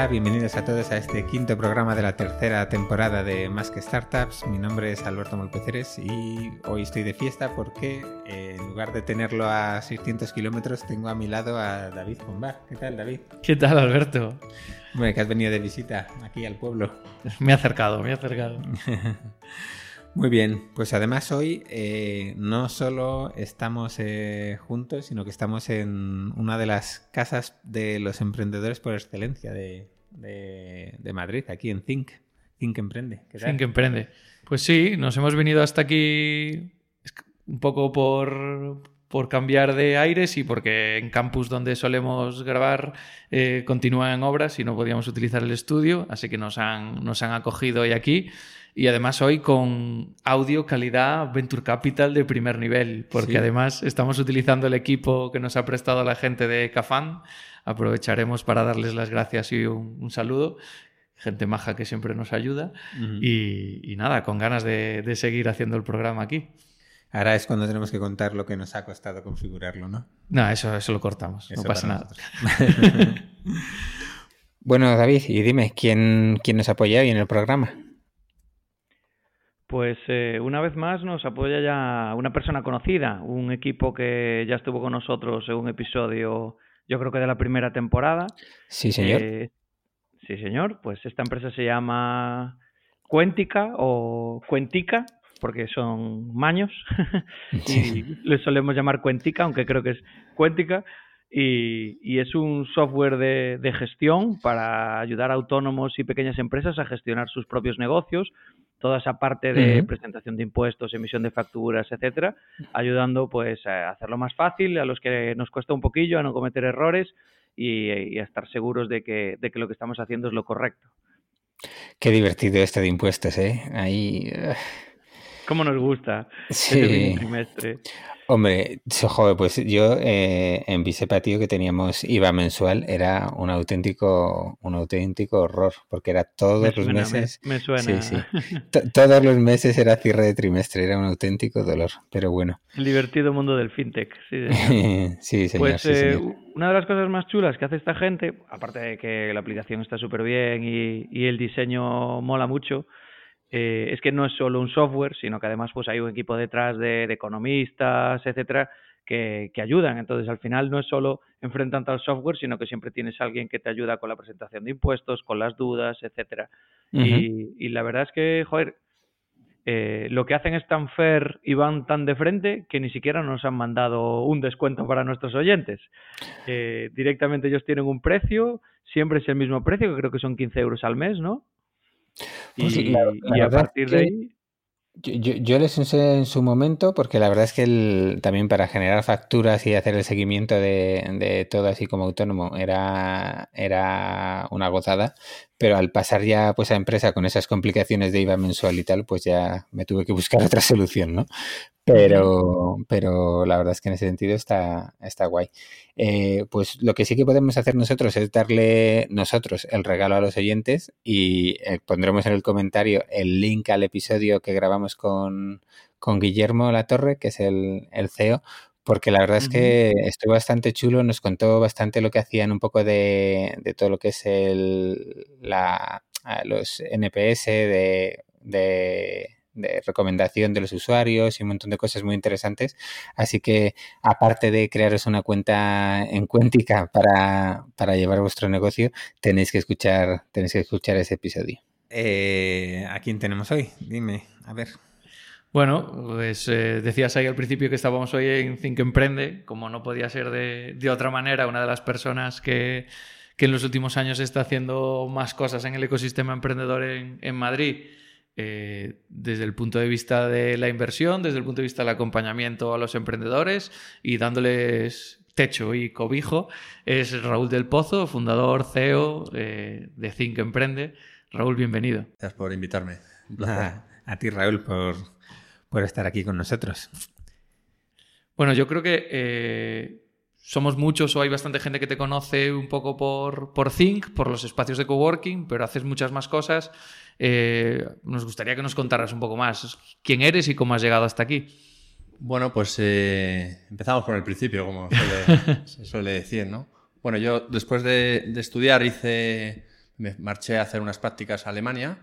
Hola, bienvenidos a todos a este quinto programa de la tercera temporada de Más que Startups. Mi nombre es Alberto Molpeceres y hoy estoy de fiesta porque eh, en lugar de tenerlo a 600 kilómetros tengo a mi lado a David Pombar. ¿Qué tal, David? ¿Qué tal, Alberto? Bueno, que has venido de visita aquí al pueblo. Me he acercado, me he acercado. Muy bien, pues además hoy eh, no solo estamos eh, juntos, sino que estamos en una de las casas de los emprendedores por excelencia de, Madrid, aquí en Think. Think Emprende. Think Emprende. Pues sí, nos hemos venido hasta aquí un poco por, por cambiar de aires y porque en campus donde solemos grabar eh, continúan obras y no podíamos utilizar el estudio, así que nos han, nos han acogido hoy aquí y además hoy con audio calidad Venture Capital de primer nivel, porque además estamos utilizando el equipo que nos ha prestado la gente de Cafán. Aprovecharemos para darles las gracias y un, saludo. Gente maja que siempre nos ayuda. y, nada, con ganas de, seguir haciendo el programa aquí. Ahora es cuando tenemos que contar lo que nos ha costado configurarlo, ¿no? No, eso, eso lo cortamos, no pasa nada. bueno, David, y dime, ¿quién, ¿quién nos apoya hoy en el programa? Pues eh, una vez más nos apoya ya una persona conocida, un equipo que ya estuvo con nosotros en un episodio, yo creo que de la primera temporada. Sí, señor. Eh, sí, señor. Pues esta empresa se llama Cuéntica o Cuentica, porque son maños, y le solemos llamar Cuentica, aunque creo que es Cuéntica. Y, es un software de, de, gestión para ayudar a autónomos y pequeñas empresas a gestionar sus propios negocios toda esa parte de presentación de impuestos, emisión de facturas, etcétera, ayudando pues a hacerlo más fácil a los que nos cuesta un poquillo, a no cometer errores y, a estar seguros de que, de que lo que estamos haciendo es lo correcto. Qué divertido este de impuestos, ¿eh? Ahí... ¿Cómo nos gusta? Sí. trimestre. Hombre, joder, pues yo eh, en Bisepa, tío, que teníamos IVA mensual, era un auténtico, un auténtico horror, porque era todos los meses. Me, suena. Sí, sí. todos los meses era cierre de trimestre, era un auténtico dolor, pero bueno. El divertido mundo del fintech, sí. sí, señor, pues eh, una de las cosas más chulas que hace esta gente, aparte de que la aplicación está súper bien y, y el diseño mola mucho, eh, es que no es solo un software, sino que además pues hay un equipo detrás de, economistas, etcétera, que, ayudan. Entonces, al final no es solo enfrentando al software, sino que siempre tienes a alguien que te ayuda con la presentación de impuestos, con las dudas, etcétera. y, la verdad es que, joder, eh, lo que hacen es tan fair y van tan de frente que ni siquiera nos han mandado un descuento para nuestros oyentes. Eh, directamente ellos tienen un precio, siempre es el mismo precio, que creo que son 15 euros al mes, ¿no? Pues y, a partir de ahí. Yo, les enseñé en su momento, porque la verdad es que también para generar facturas y hacer el seguimiento de, de todo así como autónomo era, era una gozada, pero al pasar ya pues a empresa con esas complicaciones de IVA mensual y tal, pues ya me tuve que buscar otra solución, ¿no? Pero, pero la verdad es que en ese sentido está, está guay. Eh, pues lo que sí que podemos hacer nosotros es darle nosotros el regalo a los oyentes y eh, pondremos en el comentario el link al episodio que grabamos con, con Guillermo Latorre, que es el, el CEO, porque la verdad es que estuvo bastante chulo, nos contó bastante lo que hacían un poco de, de todo lo que es el, la, los NPS, de, de, recomendación de los usuarios y un montón de cosas muy interesantes. Así que aparte de crearos una cuenta en Cuéntica para, para llevar vuestro negocio, tenéis que escuchar, tenéis que escuchar ese episodio. Eh, ¿A quién tenemos hoy? Dime, a ver. Bueno, pues eh, decías ahí al principio que estábamos hoy en Think Emprende, como no podía ser de, otra manera, una de las personas que, en los últimos años está haciendo más cosas en el ecosistema emprendedor en, Madrid, eh, desde el punto de vista de la inversión, desde el punto de vista del acompañamiento a los emprendedores y dándoles techo y cobijo, es Raúl del Pozo, fundador, CEO eh, de Think Emprende. Raúl, bienvenido. Gracias por invitarme. a ti, Raúl, por por estar aquí con nosotros. Bueno, yo creo que eh, somos muchos o hay bastante gente que te conoce un poco por, por Think, por los espacios de coworking, pero haces muchas más cosas. Eh, nos gustaría que nos contaras un poco más quién eres y cómo has llegado hasta aquí. Bueno, pues eh, empezamos por el principio, como se suele decir, ¿no? Bueno, yo después de, estudiar hice, me marché a hacer unas prácticas a Alemania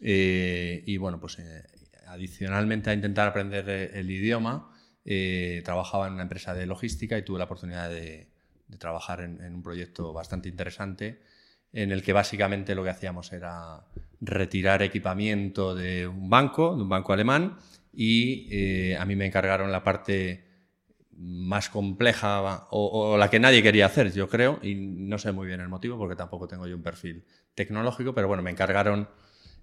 eh, y bueno, pues eh, adicionalmente a intentar aprender el idioma, trabajaba en una empresa de logística y tuve la oportunidad de, trabajar en, un proyecto bastante interesante en el que básicamente lo que hacíamos era retirar equipamiento de un banco, de un banco alemán, y a mí me encargaron la parte más compleja o, la que nadie quería hacer, yo creo, y no sé muy bien el motivo porque tampoco tengo yo un perfil tecnológico, pero bueno, me encargaron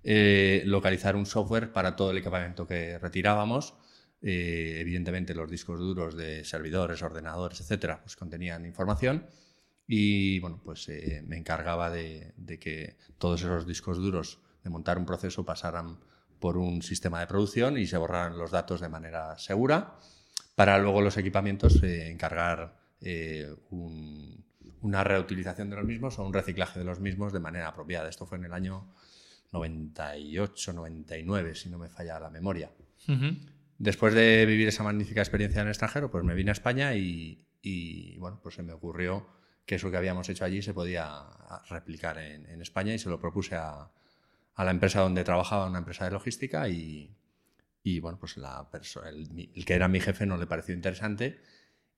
eh, localizar un software para todo el equipamiento que retirábamos. Eh, evidentemente los discos duros de servidores, ordenadores, etcétera, pues contenían información y bueno, pues eh, me encargaba de, que todos esos discos duros de montar un proceso pasaran por un sistema de producción y se borraran los datos de manera segura para luego los equipamientos encargar una reutilización de los mismos o un reciclaje de los mismos de manera apropiada. Esto fue en el año 98, 99, si no me falla la memoria. Después de vivir esa magnífica experiencia en el extranjero, pues me vine a España y, bueno, pues se me ocurrió que eso que habíamos hecho allí se podía replicar en, España y se lo propuse a, a, la empresa donde trabajaba, una empresa de logística, y, y bueno, pues la el, el, que era mi jefe no le pareció interesante.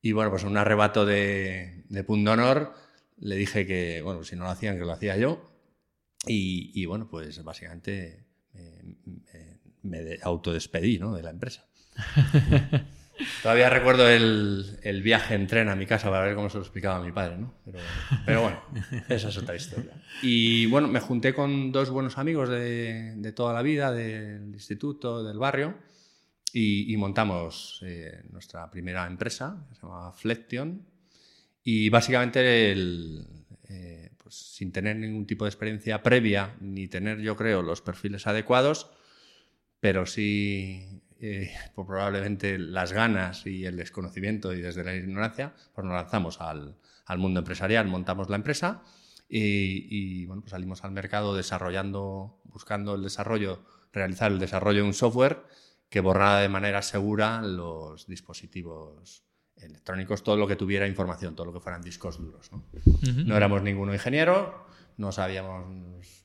Y bueno, pues en un arrebato de, de punto honor le dije que, bueno, si no lo hacían, que lo hacía yo. Y, y bueno, pues básicamente me, me autodespedí ¿no? de la empresa. Todavía recuerdo el, el, viaje en tren a mi casa para ver cómo se lo explicaba a mi padre, ¿no? Pero, pero, bueno, esa es otra historia. Y bueno, me junté con dos buenos amigos de, de toda la vida, del instituto, del barrio, y, y montamos eh, nuestra primera empresa, que se llamaba Flection, y básicamente el, eh, pues sin tener ningún tipo de experiencia previa, ni tener, yo creo, los perfiles adecuados, pero sí eh, pues probablemente las ganas y el desconocimiento y desde la ignorancia, pues nos lanzamos al, al mundo empresarial, montamos la empresa y, bueno, pues salimos al mercado desarrollando, buscando el desarrollo, realizar el desarrollo de un software que borrara de manera segura los dispositivos electrónicos, todo lo que tuviera información, todo lo que fueran discos duros. No, no éramos ninguno ingeniero, no sabíamos,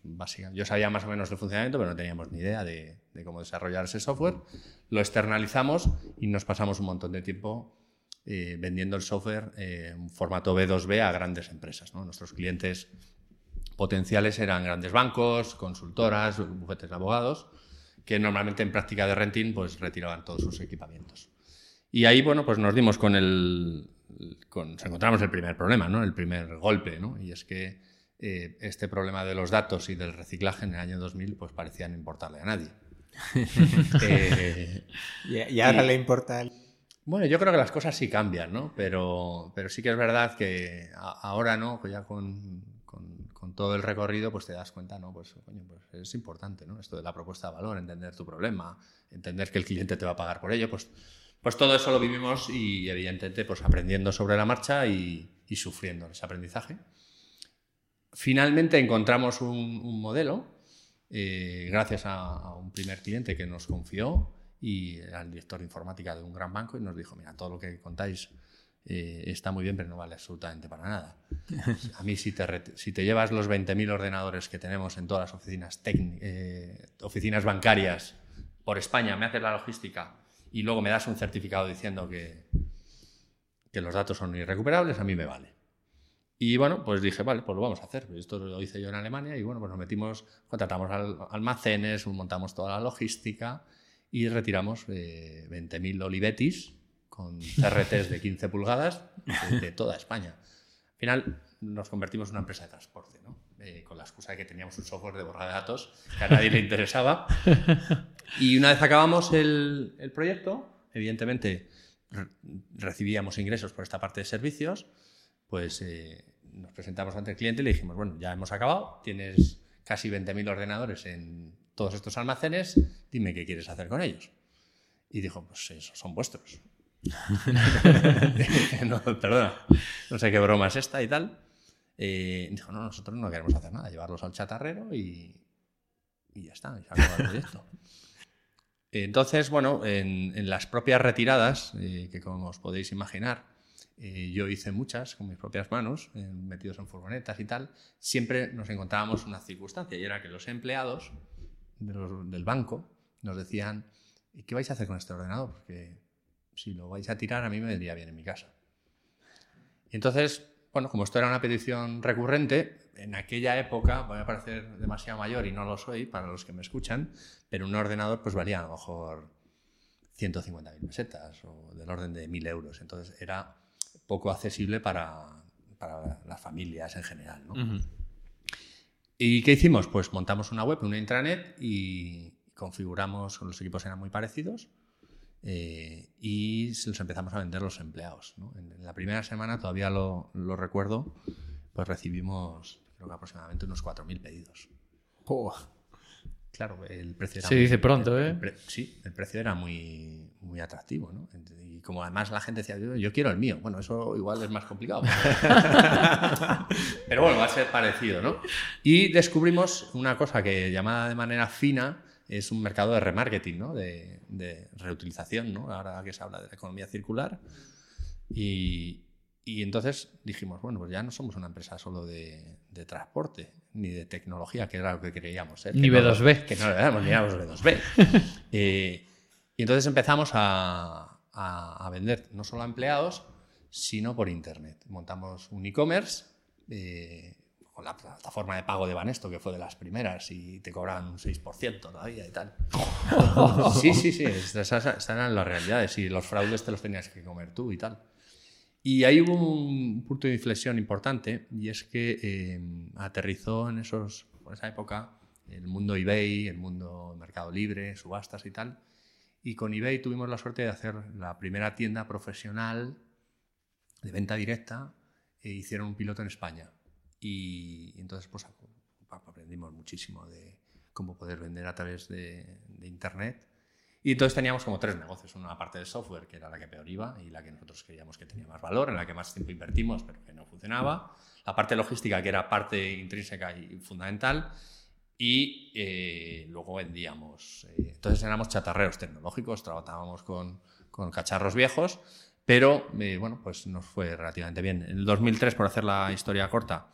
básicamente, yo sabía más o menos el funcionamiento, pero no teníamos ni idea de, cómo desarrollar ese software. Lo externalizamos y nos pasamos un montón de tiempo eh, vendiendo el software en formato B2B a grandes empresas. Nuestros clientes potenciales eran grandes bancos, consultoras, bufetes de abogados, que normalmente en práctica de renting pues retiraban todos sus equipamientos. Y ahí, bueno, pues nos dimos con el... Con, nos encontramos el primer problema, ¿no? El primer golpe, ¿no? Y es que eh, este problema de los datos y del reciclaje en el año 2000 pues parecía no importarle a nadie. Eh, ¿Y, ahora le importa Bueno, yo creo que las cosas sí cambian, ¿no? Pero, pero sí que es verdad que ahora, ¿no? Pues ya con, con, todo el recorrido, pues te das cuenta, ¿no? Pues, coño, pues es importante, ¿no? Esto de la propuesta de valor, entender tu problema, entender que el cliente te va a pagar por ello, pues, pues todo eso lo vivimos y evidentemente pues aprendiendo sobre la marcha y, sufriendo ese aprendizaje. Finalmente encontramos un, modelo, eh, gracias a, un primer cliente que nos confió y al director de informática de un gran banco y nos dijo, mira, todo lo que contáis eh, está muy bien, pero no vale absolutamente para nada. A mí si te, si te llevas los 20.000 ordenadores que tenemos en todas las oficinas, eh, oficinas bancarias por España, me haces la logística y luego me das un certificado diciendo que, que los datos son irrecuperables, a mí me vale. Y bueno, pues dije, vale, pues lo vamos a hacer. Esto lo hice yo en Alemania y bueno, pues nos metimos, contratamos almacenes, montamos toda la logística y retiramos eh, 20.000 Olivetis con CRTs de 15 pulgadas de, toda España. Al final nos convertimos en una empresa de transporte, ¿no? Eh, con la excusa de que teníamos un software de borra de datos que a nadie le interesaba. Y una vez acabamos el, el proyecto, evidentemente recibíamos ingresos por esta parte de servicios pues eh, nos presentamos ante el cliente y le dijimos, bueno, ya hemos acabado, tienes casi 20.000 ordenadores en todos estos almacenes, dime qué quieres hacer con ellos. Y dijo, pues esos son vuestros. no, perdona, no sé qué broma es esta y tal. Eh, dijo, no, nosotros no queremos hacer nada, llevarlos al chatarrero y, y ya está, y se el proyecto. Entonces, bueno, en, las propias retiradas, eh, que como os podéis imaginar, eh, yo hice muchas con mis propias manos, metidos en furgonetas y tal, siempre nos encontrábamos una circunstancia y era que los empleados del banco nos decían, ¿y qué vais a hacer con este ordenador? Porque si lo vais a tirar a mí me vendría bien en mi casa. Y entonces, bueno, como esto era una petición recurrente, en aquella época, voy a parecer demasiado mayor y no lo soy para los que me escuchan, pero un ordenador pues valía a lo mejor 150.000 pesetas o del orden de 1.000 euros. Entonces era poco accesible para, para las familias en general. ¿Y qué hicimos? Pues montamos una web, una intranet y configuramos, los equipos eran muy parecidos eh, y se los empezamos a vender los empleados. En, la primera semana, todavía lo, lo, recuerdo, pues recibimos creo que aproximadamente unos 4.000 pedidos. Claro, el precio era. Se dice pronto, ¿eh? sí, el precio era muy, muy atractivo, ¿no? Y como además la gente decía, yo, quiero el mío. Bueno, eso igual es más complicado. Pero bueno, va a ser parecido, ¿no? Y descubrimos una cosa que llamada de manera fina es un mercado de remarketing, ¿no? De, de reutilización, ¿no? Ahora que se habla de la economía circular. Y, y entonces dijimos, bueno, pues ya no somos una empresa solo de, de transporte, ni de tecnología, que era lo que creíamos. ¿eh? Ni B2B. que no le damos, ni éramos B2B. Eh, y entonces empezamos a, a, vender no solo a empleados, sino por Internet. Montamos un e-commerce eh, con la plataforma de pago de Banesto, que fue de las primeras, y te cobraban un 6% todavía y tal. sí, sí, sí, esas eran las realidades y los fraudes te los tenías que comer tú y tal. Y ahí hubo un punto de inflexión importante y es que eh, aterrizó en esos, por esa época el mundo eBay, el mundo Mercado Libre, subastas y tal. Y con eBay tuvimos la suerte de hacer la primera tienda profesional de venta directa e hicieron un piloto en España. Y, entonces pues aprendimos muchísimo de cómo poder vender a través de, de Internet y entonces teníamos como tres negocios. Una parte de software, que era la que peor iba y la que nosotros creíamos que tenía más valor, en la que más tiempo invertimos, pero que no funcionaba. La parte logística, que era parte intrínseca y fundamental. Y eh, luego vendíamos. Eh, entonces éramos chatarreros tecnológicos, trabajábamos con, con cacharros viejos, pero eh, bueno, pues nos fue relativamente bien. En el 2003, por hacer la historia corta,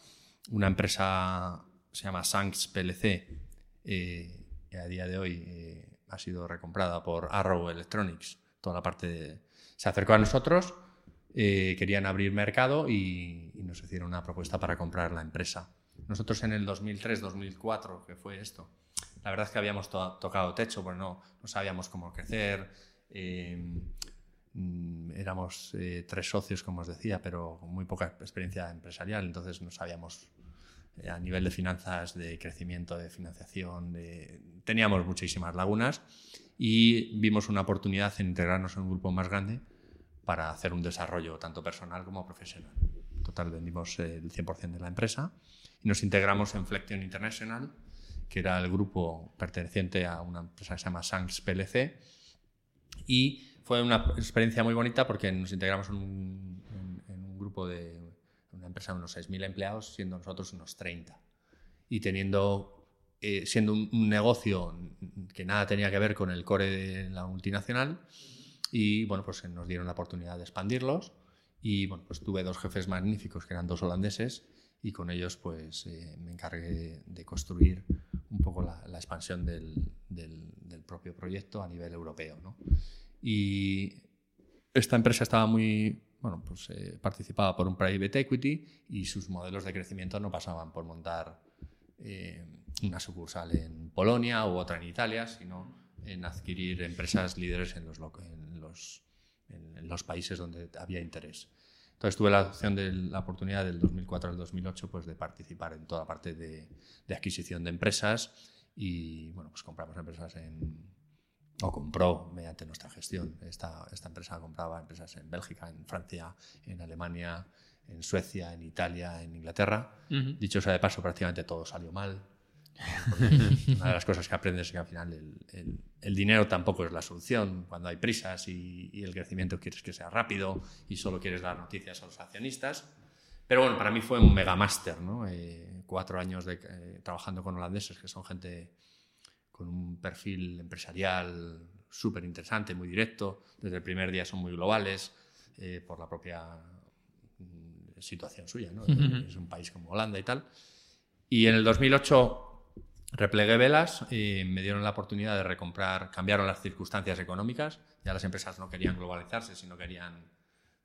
una empresa se llama Sanks PLC, que a día de hoy ha sido recomprada por Arrow Electronics, toda la parte. Se acercó a nosotros, eh, querían abrir mercado y, nos hicieron una propuesta para comprar la empresa. Nosotros en el 2003-2004, que fue esto, la verdad es que habíamos tocado techo, pues no, sabíamos cómo crecer, eh, mm, éramos eh, tres socios, como os decía, pero con muy poca experiencia empresarial, entonces no sabíamos a nivel de finanzas, de crecimiento, de financiación, teníamos muchísimas lagunas y vimos una oportunidad en integrarnos en un grupo más grande para hacer un desarrollo tanto personal como profesional. En total vendimos el 100% de la empresa y nos integramos en Flexion International, que era el grupo perteneciente a una empresa que se llama Sanks PLC y fue una experiencia muy bonita porque nos integramos en un grupo de una empresa de unos 6.000 empleados, siendo nosotros unos 30. Y teniendo, eh, siendo un, negocio que nada tenía que ver con el core de la multinacional. Y bueno, pues nos dieron la oportunidad de expandirlos. Y bueno, pues tuve dos jefes magníficos, que eran dos holandeses, y con ellos pues eh, me encargué de construir un poco la, expansión del, del, propio proyecto a nivel europeo. ¿no? Y esta empresa estaba muy bueno, pues eh, participaba por un private equity y sus modelos de crecimiento no pasaban por montar eh, una sucursal en Polonia u otra en Italia, sino en adquirir empresas líderes en los, en los, en países donde había interés. Entonces tuve la opción de la oportunidad del 2004 al 2008 pues, de participar en toda parte de, de adquisición de empresas y bueno, pues compramos empresas en, o compró mediante nuestra gestión. Esta, esta empresa compraba empresas en Bélgica, en Francia, en Alemania, en Suecia, en Italia, en Inglaterra. Dicho sea de paso, prácticamente todo salió mal. Una de las cosas que aprendes es que al final el, el, dinero tampoco es la solución. Cuando hay prisas y, y, el crecimiento quieres que sea rápido y solo quieres dar noticias a los accionistas. Pero bueno, para mí fue un mega máster, ¿no? Eh, cuatro años de, eh, trabajando con holandeses, que son gente con un perfil empresarial súper interesante, muy directo. Desde el primer día son muy globales, eh, por la propia situación suya, ¿no? Es un país como Holanda y tal. Y en el 2008 replegué velas y me dieron la oportunidad de recomprar, cambiaron las circunstancias económicas, ya las empresas no querían globalizarse, sino querían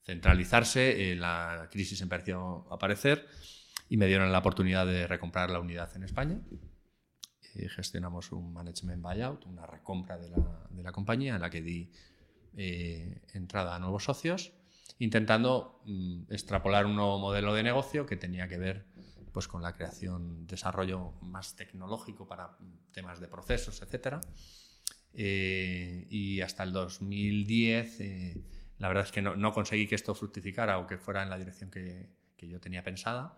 centralizarse, eh, la crisis empezó a aparecer y me dieron la oportunidad de recomprar la unidad en España. Y gestionamos un management buyout, una recompra de la, de la compañía en la que di eh, entrada a nuevos socios, intentando mm, extrapolar un nuevo modelo de negocio que tenía que ver pues, con la creación, desarrollo más tecnológico para temas de procesos, etc. Eh, y hasta el 2010, eh, la verdad es que no, no, conseguí que esto fructificara o que fuera en la dirección que, que yo tenía pensada.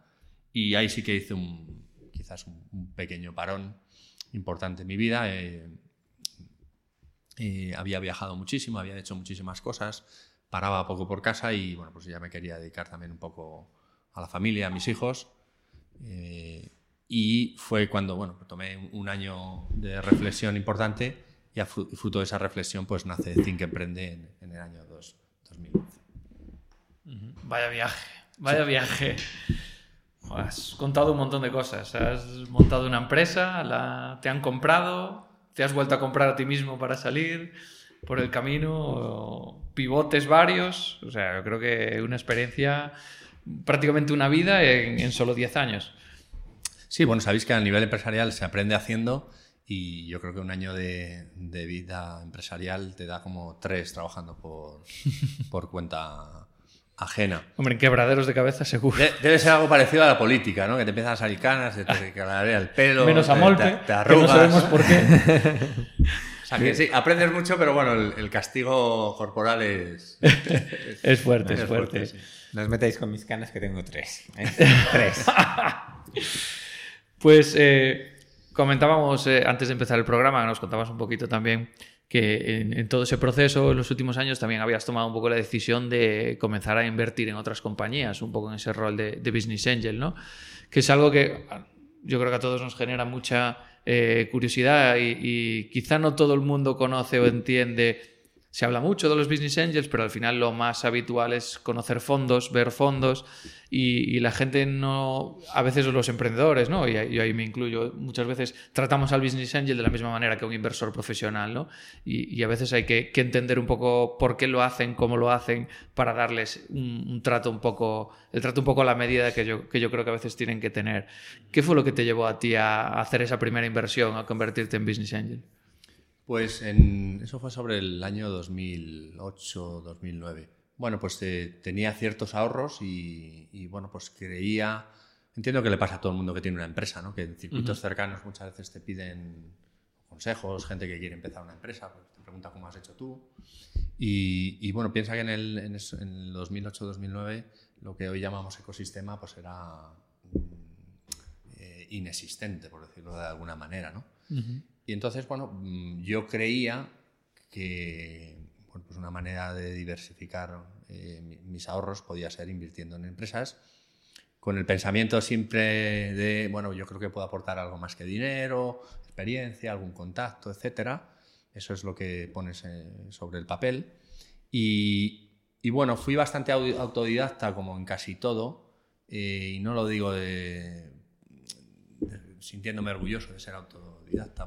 Y ahí sí que hice un, quizás un, pequeño parón importante en mi vida. Eh, eh, había viajado muchísimo, había hecho muchísimas cosas, paraba poco por casa y bueno, pues ya me quería dedicar también un poco a la familia, a mis hijos. Eh, y fue cuando bueno, tomé un año de reflexión importante y a fruto de esa reflexión pues nace Think Emprende en, en el año 2011. Vaya viaje, vaya viaje. Has contado un montón de cosas. Has montado una empresa, la, te han comprado, te has vuelto a comprar a ti mismo para salir por el camino, pivotes varios. O sea, yo creo que una experiencia, prácticamente una vida en, solo 10 años. Sí, bueno, sabéis que a nivel empresarial se aprende haciendo y yo creo que un año de, de vida empresarial te da como tres trabajando por, por cuenta ajena. Hombre, en quebraderos de cabeza seguro. debe ser algo parecido a la política, ¿no? Que te empiezan a salir canas, te, te el pelo. Menos a Molpe, te, arrugas. no sabemos por qué. o sea que sí, aprendes mucho, pero bueno, el, castigo corporal es... Es, fuerte, es, fuerte. No os metáis con mis canas que tengo tres. ¿eh? tres. pues eh, comentábamos eh, antes de empezar el programa, nos contabas un poquito también que en, todo ese proceso, en los últimos años, también habías tomado un poco la decisión de comenzar a invertir en otras compañías, un poco en ese rol de, Business Angel, ¿no? Que es algo que yo creo que a todos nos genera mucha eh, curiosidad y, y, quizá no todo el mundo conoce o entiende se habla mucho de los business angels, pero al final lo más habitual es conocer fondos, ver fondos y, la gente no, a veces los emprendedores, ¿no? Y, ahí me incluyo, muchas veces tratamos al business angel de la misma manera que un inversor profesional, ¿no? Y, a veces hay que, entender un poco por qué lo hacen, cómo lo hacen, para darles un, trato un poco, el trato un poco a la medida que yo, que yo creo que a veces tienen que tener. ¿Qué fue lo que te llevó a ti a hacer esa primera inversión, a convertirte en business angel? Pues en, eso fue sobre el año 2008-2009. Bueno, pues eh, tenía ciertos ahorros y, bueno, pues creía, entiendo que le pasa a todo el mundo que tiene una empresa, ¿no? que en circuitos cercanos muchas veces te piden consejos, gente que quiere empezar una empresa, pues te pregunta cómo has hecho tú. Y, bueno, piensa que en el, en el 2008-2009 lo que hoy llamamos ecosistema pues era mm, eh, inexistente, por decirlo de alguna manera. ¿no? Y entonces, bueno, mm, yo creía que pues una manera de diversificar eh, mis ahorros podía ser invirtiendo en empresas con el pensamiento siempre de, bueno, yo creo que puedo aportar algo más que dinero, experiencia, algún contacto, etc. Eso es lo que pones eh, sobre el papel. Y, bueno, fui bastante autodidacta como en casi todo, eh, y no lo digo sintiéndome orgulloso de ser autodidacta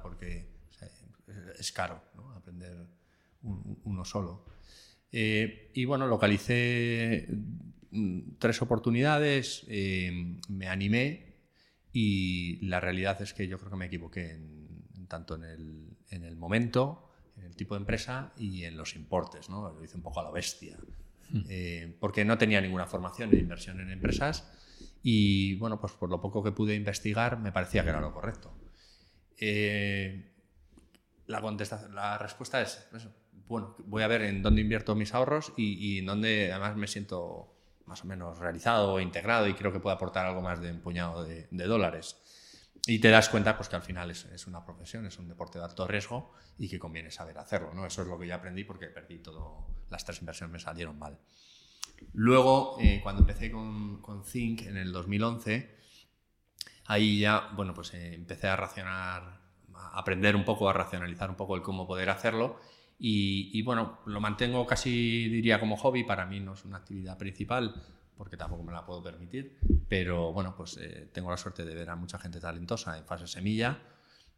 porque es caro aprender uno solo. Eh, y bueno, localicé mm, tres oportunidades, eh, me animé y la realidad es que yo creo que me equivoqué tanto en el, momento, en el tipo de empresa y en los importes. ¿no? Lo hice un poco a la bestia. Hmm. Eh, porque no tenía ninguna formación en inversión en empresas y bueno, pues por lo poco que pude investigar me parecía que era lo correcto. Eh, la, respuesta es, bueno, voy a ver en dónde invierto mis ahorros y, en dónde además me siento más o menos realizado o integrado y creo que puedo aportar algo más de un puñado de, dólares. Y te das cuenta pues, que al final es, es, una profesión, es un deporte de alto riesgo y que conviene saber hacerlo. ¿no? Eso es lo que yo aprendí porque perdí todo, las tres inversiones me salieron mal. Luego, eh, cuando empecé con, con Think en el 2011, ahí ya, bueno, pues eh, empecé a racionar, a aprender un poco, a racionalizar un poco el cómo poder hacerlo. Y, bueno, lo mantengo casi, diría, como hobby. Para mí no es una actividad principal porque tampoco me la puedo permitir, pero bueno, pues eh, tengo la suerte de ver a mucha gente talentosa en fase semilla,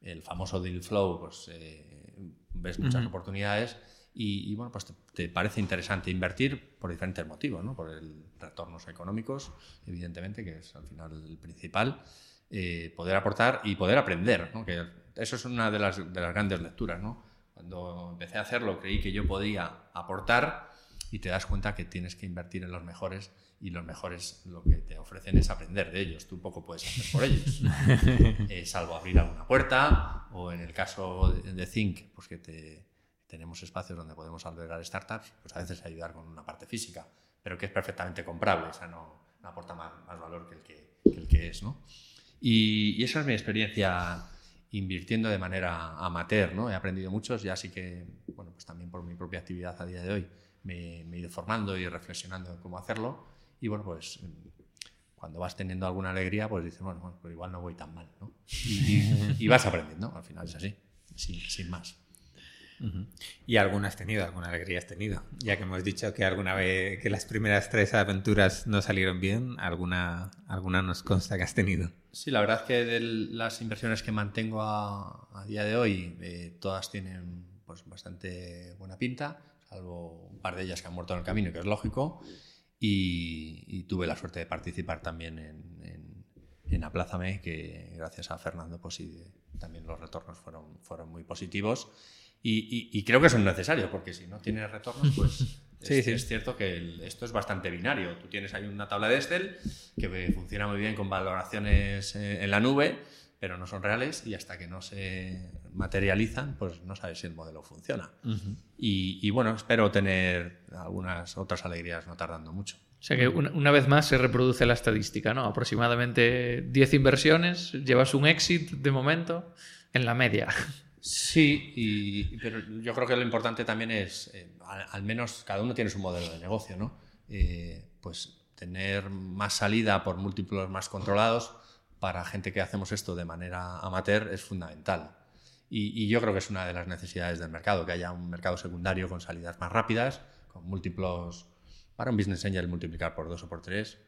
el famoso deal flow, pues eh, ves muchas oportunidades y, bueno, pues te, parece interesante invertir por diferentes motivos, ¿no? Por el retornos económicos, evidentemente, que es al final el principal, eh, poder aportar y poder aprender, ¿no? Que eso es una de las, de las grandes lecturas, ¿no? Cuando empecé a hacerlo creí que yo podía aportar y te das cuenta que tienes que invertir en los mejores y los mejores lo que te ofrecen es aprender de ellos. Tú poco puedes hacer por ellos, eh, salvo abrir alguna puerta o en el caso de Think, pues que te, tenemos espacios donde podemos albergar startups, pues a veces ayudar con una parte física, pero que es perfectamente comprable, o sea, no, aporta más, valor que el que, el que es. ¿no? Y, esa es mi experiencia invirtiendo de manera amateur, ¿no? He aprendido mucho, ya sí que, bueno, pues también por mi propia actividad a día de hoy me, me he ido formando y reflexionando en cómo hacerlo y bueno, pues cuando vas teniendo alguna alegría, pues dices, bueno, pues igual no voy tan mal, ¿no? Y, vas aprendiendo, al final es así, sin, sin más. ¿Y alguna has tenido? ¿Alguna alegría has tenido? Ya que hemos dicho que alguna vez que las primeras tres aventuras no salieron bien, ¿alguna, alguna nos consta que has tenido? Sí, la verdad es que de las inversiones que mantengo a, día de hoy, eh, todas tienen pues, bastante buena pinta, salvo un par de ellas que han muerto en el camino, que es lógico. Y, tuve la suerte de participar también en, en, en Aplázame, que gracias a Fernando pues sí, también los retornos fueron, fueron muy positivos. Y, creo que son necesarios, porque si no tienes retornos, pues sí, es, sí. es, cierto que esto es bastante binario. Tú tienes ahí una tabla de Excel que funciona muy bien con valoraciones eh, en la nube, pero no son reales y hasta que no se materializan, pues no sabes si el modelo funciona. y, bueno, espero tener algunas otras alegrías no tardando mucho. O sea que una, vez más se reproduce la estadística, ¿no? Aproximadamente 10 inversiones, llevas un exit de momento en la media. Sí, pero yo creo que lo importante también es, eh, al, menos cada uno tiene su modelo de negocio, ¿no? Eh, pues tener más salida por múltiplos más controlados para gente que hacemos esto de manera amateur es fundamental. Y, yo creo que es una de las necesidades del mercado, que haya un mercado secundario con salidas más rápidas, con múltiplos, para un business angel multiplicar por dos o por tres,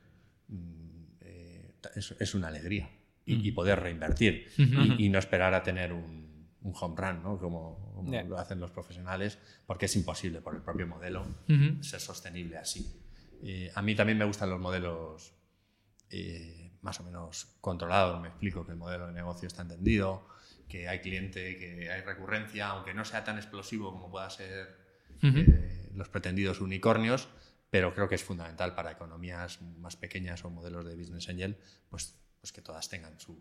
mm, eh, es, una alegría. Y, poder reinvertir y no esperar a tener un un home run, ¿no? como, lo hacen los profesionales, porque es imposible por el propio modelo ser sostenible así. Eh, a mí también me gustan los modelos eh, más o menos controlados, me explico que el modelo de negocio está entendido, que hay cliente, que hay recurrencia, aunque no sea tan explosivo como pueda ser eh, los pretendidos unicornios, pero creo que es fundamental para economías más pequeñas o modelos de business angel, pues, pues que todas tengan su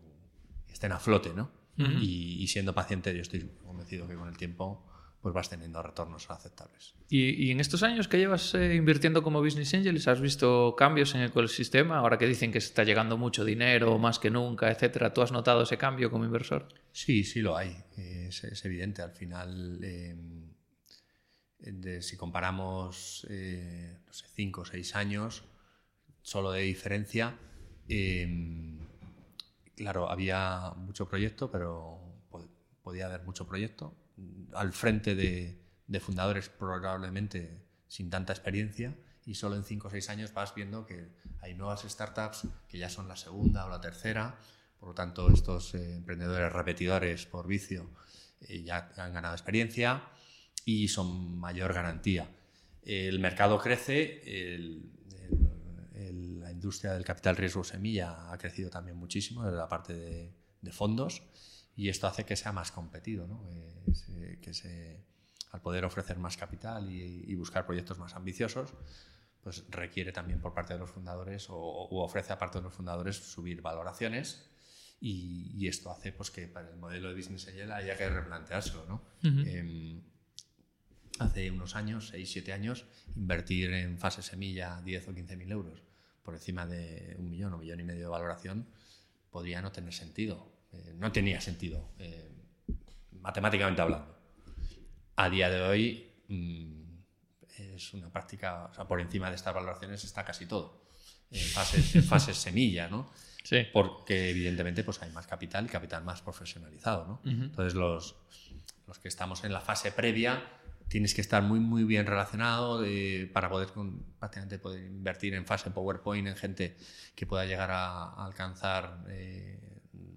estén a flote, ¿no? Y, siendo paciente, yo estoy convencido que con el tiempo pues vas teniendo retornos aceptables. ¿Y, en estos años que llevas eh, invirtiendo como Business Angels, has visto cambios en el ecosistema? Ahora que dicen que se está llegando mucho dinero, más que nunca, etcétera, ¿tú has notado ese cambio como inversor? Sí, sí lo hay. Es, evidente. Al final, em, si comparamos, eh, no sé, cinco o seis años solo de diferencia, em, claro, había mucho proyecto, pero podía haber mucho proyecto. Al frente de, fundadores probablemente sin tanta experiencia y solo en 5 o 6 años vas viendo que hay nuevas startups que ya son la segunda o la tercera. Por lo tanto, estos eh, emprendedores repetidores por vicio eh, ya han ganado experiencia y son mayor garantía. El mercado crece, el, la industria del capital riesgo semilla ha crecido también muchísimo desde la parte de, fondos y esto hace que sea más competido, ¿no? Eh, que se, al poder ofrecer más capital y, buscar proyectos más ambiciosos, pues requiere también por parte de los fundadores o, ofrece a parte de los fundadores subir valoraciones y, esto hace pues, que para el modelo de Business Angel haya que replanteárselo. ¿no? Em, hace unos años, 6, 7 años, invertir en fase semilla 10 o 15 mil euros por encima de un millón o un millón y medio de valoración, podría no tener sentido. Eh, no tenía sentido, eh, matemáticamente hablando. A día de hoy mm, es una práctica, o sea, por encima de estas valoraciones está casi todo. En fases, fases semilla, ¿no? Sí. Porque evidentemente pues hay más capital y capital más profesionalizado, ¿no? Entonces los, los que estamos en la fase previa tienes que estar muy, muy bien relacionado eh, para poder prácticamente poder invertir en fase PowerPoint en gente que pueda llegar a, alcanzar eh,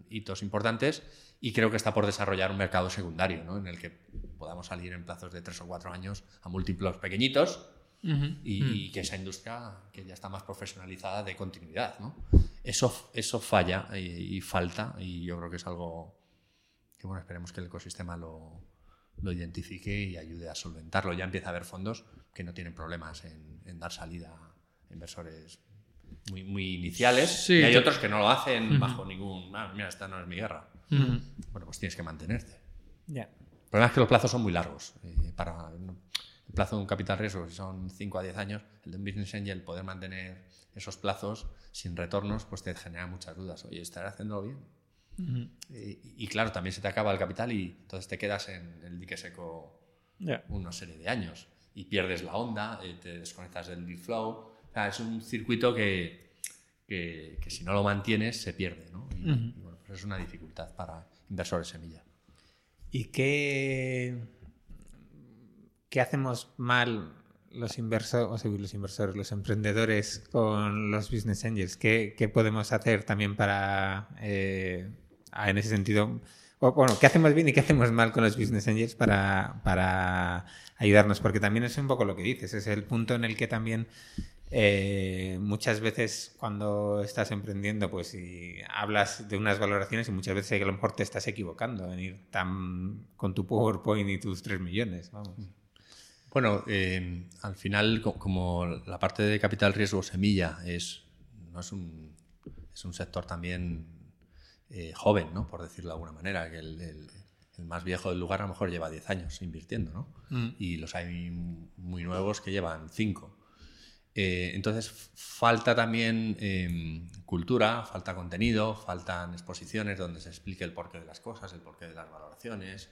hitos importantes. Y creo que está por desarrollar un mercado secundario, ¿no? en el que podamos salir en plazos de tres o cuatro años a múltiplos pequeñitos y, mm. que esa industria que ya está más profesionalizada de continuidad. ¿no? Eso, eso falla y, y falta y yo creo que es algo que bueno, esperemos que el ecosistema lo, lo identifique y ayude a solventarlo. Ya empieza a haber fondos que no tienen problemas en, dar salida a inversores muy, muy iniciales y hay otros que no lo hacen bajo ningún... Ah, mira, esta no es mi guerra. Bueno, pues tienes que mantenerte. El problema es que los plazos son muy largos. Eh, para el plazo de un capital riesgo, si son 5 a 10 años, el de un business angel, poder mantener esos plazos sin retornos, pues te genera muchas dudas. Oye, ¿estaré haciéndolo bien? Y, claro, también se te acaba el capital y entonces te quedas en el dique seco una serie de años y pierdes la onda, eh, te desconectas del deep flow. es un circuito que, que, si no lo mantienes se pierde. ¿no? Y, bueno, pues es una dificultad para inversores semilla. ¿Y qué, qué hacemos mal los inversores, los inversores, los emprendedores con los business angels? ¿Qué, qué podemos hacer también para eh, en ese sentido, bueno, ¿qué hacemos bien y qué hacemos mal con los business angels para, para ayudarnos? Porque también es un poco lo que dices, es el punto en el que también eh, muchas veces cuando estás emprendiendo, pues y hablas de unas valoraciones y muchas veces a lo mejor te estás equivocando en ir tan con tu PowerPoint y tus 3 millones. Bueno, eh, al final, como la parte de capital riesgo semilla es, no es, un, es un sector también eh, joven, ¿no? por decirlo de alguna manera, que el, más viejo del lugar a lo mejor lleva 10 años invirtiendo, ¿no? Mm. y los hay muy nuevos que llevan 5. Eh, entonces falta también em, cultura, falta contenido, faltan exposiciones donde se explique el porqué de las cosas, el porqué de las valoraciones,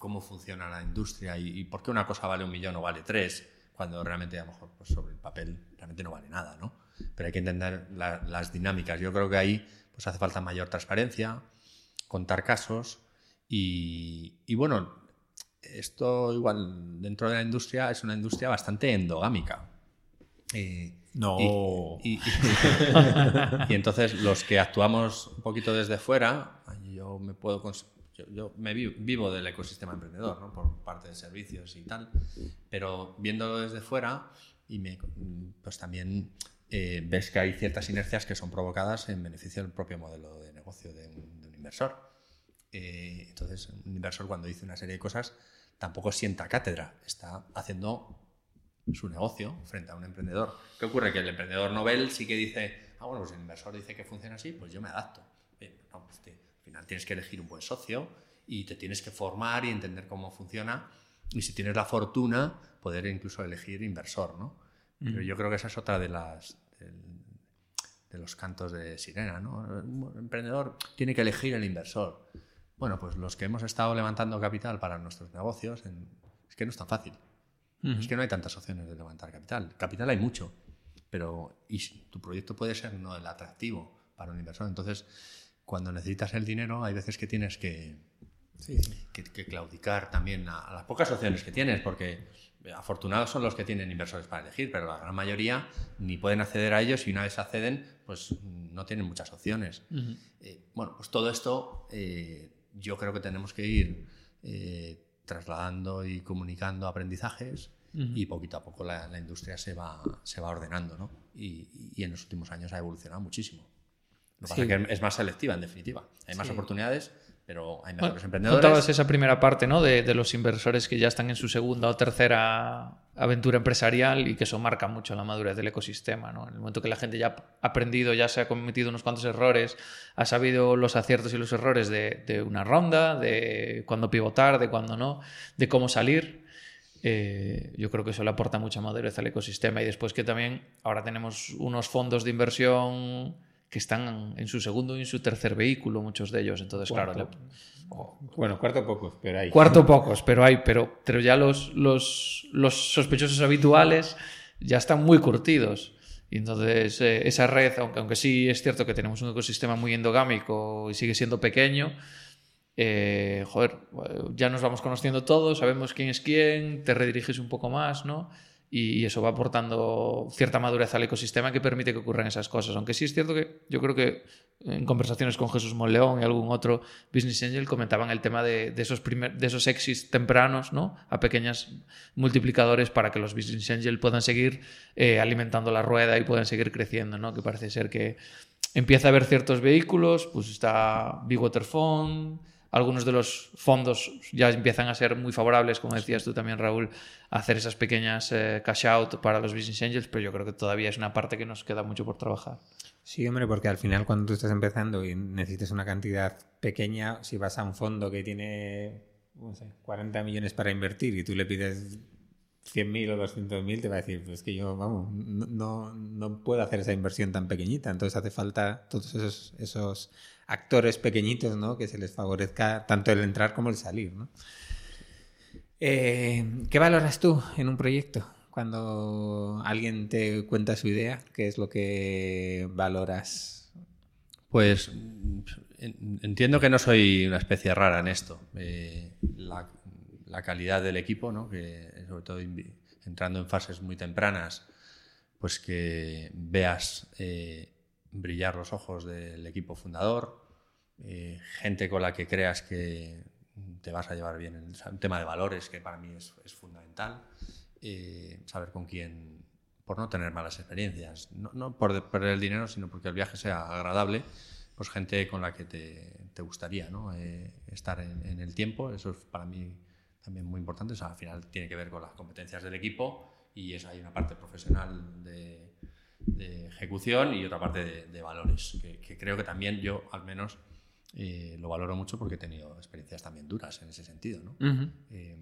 cómo funciona la industria y, por qué una cosa vale un millón o vale tres, cuando realmente a lo mejor pues, sobre el papel realmente no vale nada, ¿no? Pero hay que entender las dinámicas. Yo creo que ahí pues hace falta mayor transparencia, contar casos y, bueno, esto igual dentro de la industria es una industria bastante endogámica. no. Y, entonces los que actuamos un poquito desde fuera, yo me puedo yo, me vivo, del ecosistema emprendedor, ¿no? por parte de servicios y tal, pero viéndolo desde fuera y me, pues también eh, ves que hay ciertas inercias que son provocadas en beneficio del propio modelo de negocio de un, inversor. Eh, entonces, un inversor cuando dice una serie de cosas tampoco sienta cátedra, está haciendo su negocio frente a un emprendedor. ¿Qué ocurre? Que el emprendedor novel sí que dice, ah, bueno, pues el inversor dice que funciona así, pues yo me adapto. Pues al final tienes que elegir un buen socio y te tienes que formar y entender cómo funciona. Y si tienes la fortuna, poder incluso elegir inversor, ¿no? Pero yo creo que esa es otra de las de, los cantos de sirena, ¿no? El emprendedor tiene que elegir el inversor. Bueno, pues los que hemos estado levantando capital para nuestros negocios, es que no es tan fácil. Es que no hay tantas opciones de levantar capital. Capital hay mucho, pero y tu proyecto puede ser no el atractivo para un inversor. Entonces, cuando necesitas el dinero, hay veces que tienes que, que, claudicar también a, las pocas opciones que tienes, porque afortunados son los que tienen inversores para elegir, pero la gran mayoría ni pueden acceder a ellos y una vez acceden, pues no tienen muchas opciones. Eh, bueno, pues todo esto eh, yo creo que tenemos que ir eh, trasladando y comunicando aprendizajes y poquito a poco la, industria se va, se va ordenando, ¿no? Y, en los últimos años ha evolucionado muchísimo. Lo que pasa es que es más selectiva, en definitiva. Hay más oportunidades pero hay mejores emprendedores. Contabas esa primera parte, ¿no? De, los inversores que ya están en su segunda o tercera aventura empresarial y que eso marca mucho la madurez del ecosistema, ¿no? En el momento que la gente ya ha aprendido, ya se ha cometido unos cuantos errores, ha sabido los aciertos y los errores de, una ronda, de cuándo pivotar, de cuándo no, de cómo salir. Eh, yo creo que eso le aporta mucha madurez al ecosistema y después que también ahora tenemos unos fondos de inversión que están en su segundo y en su tercer vehículo, muchos de ellos. Entonces, claro. Bueno, cuarto pocos, pero hay. Cuarto pocos, pero hay. Pero, pero ya los, los, los sospechosos habituales ya están muy curtidos. Y entonces, eh, esa red, aunque, aunque sí es cierto que tenemos un ecosistema muy endogámico y sigue siendo pequeño, eh, joder, ya nos vamos conociendo todos, sabemos quién es quién, te rediriges un poco más, ¿no? Y, eso va aportando cierta madurez al ecosistema que permite que ocurran esas cosas. Aunque sí es cierto que yo creo que en conversaciones con Jesús Monleón y algún otro Business Angel comentaban el tema de, esos, primer, de esos exits tempranos ¿no? a pequeñas multiplicadores para que los Business Angel puedan seguir eh, alimentando la rueda y puedan seguir creciendo, ¿no? que parece ser que empieza a haber ciertos vehículos, pues está Big Water Fund, algunos de los fondos ya empiezan a ser muy favorables, como decías tú también, Raúl, a hacer esas pequeñas eh, cash out para los business angels, pero yo creo que todavía es una parte que nos queda mucho por trabajar. Sí, hombre, porque al final cuando tú estás empezando y necesitas una cantidad pequeña, si vas a un fondo que tiene no sé, 40 millones para invertir y tú le pides 100.000 o 200.000, te va a decir, pues que yo, vamos, no, no, puedo hacer esa inversión tan pequeñita. Entonces hace falta todos esos, esos actores pequeñitos, ¿no? Que se les favorezca tanto el entrar como el salir. Eh, ¿Qué valoras tú en un proyecto? Cuando alguien te cuenta su idea, ¿qué es lo que valoras? Pues entiendo que no soy una especie rara en esto. Eh, la, calidad del equipo, ¿no? que sobre todo entrando en fases muy tempranas, pues que veas eh, brillar los ojos del equipo fundador, eh, gente con la que creas que te vas a llevar bien. El, tema de valores, que para mí es, fundamental. Eh, saber con quién, por no tener malas experiencias, no, por perder el dinero, sino porque el viaje sea agradable, pues gente con la que te, gustaría ¿no? Eh, estar en, el tiempo. Eso es para mí también muy importante. al final tiene que ver con las competencias del equipo y es, hay una parte profesional de, ejecución y otra parte de, valores, que, creo que también yo, al menos, eh, lo valoro mucho porque he tenido experiencias también duras en ese sentido. ¿no? Eh,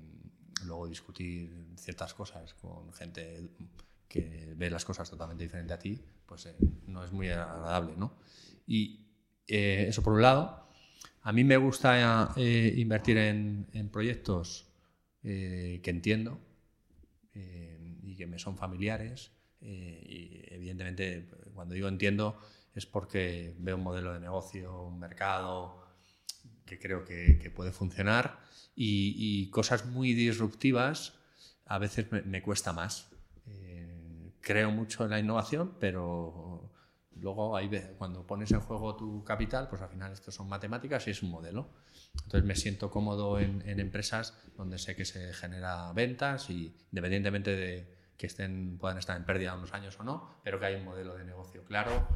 luego discutir ciertas cosas con gente que ve las cosas totalmente diferente a ti, pues eh, no es muy agradable. ¿no? Y eso por un lado. A mí me gusta invertir en, en proyectos que entiendo y que me son familiares. y evidentemente, cuando digo entiendo, es porque veo un modelo de negocio, un mercado que creo que, puede funcionar y, cosas muy disruptivas a veces me, cuesta más. Eh, creo mucho en la innovación, pero luego ahí, cuando pones en juego tu capital, pues al final esto son matemáticas y es un modelo. Entonces me siento cómodo en, empresas donde sé que se genera ventas y independientemente de que estén, puedan estar en pérdida unos años o no, pero que hay un modelo de negocio claro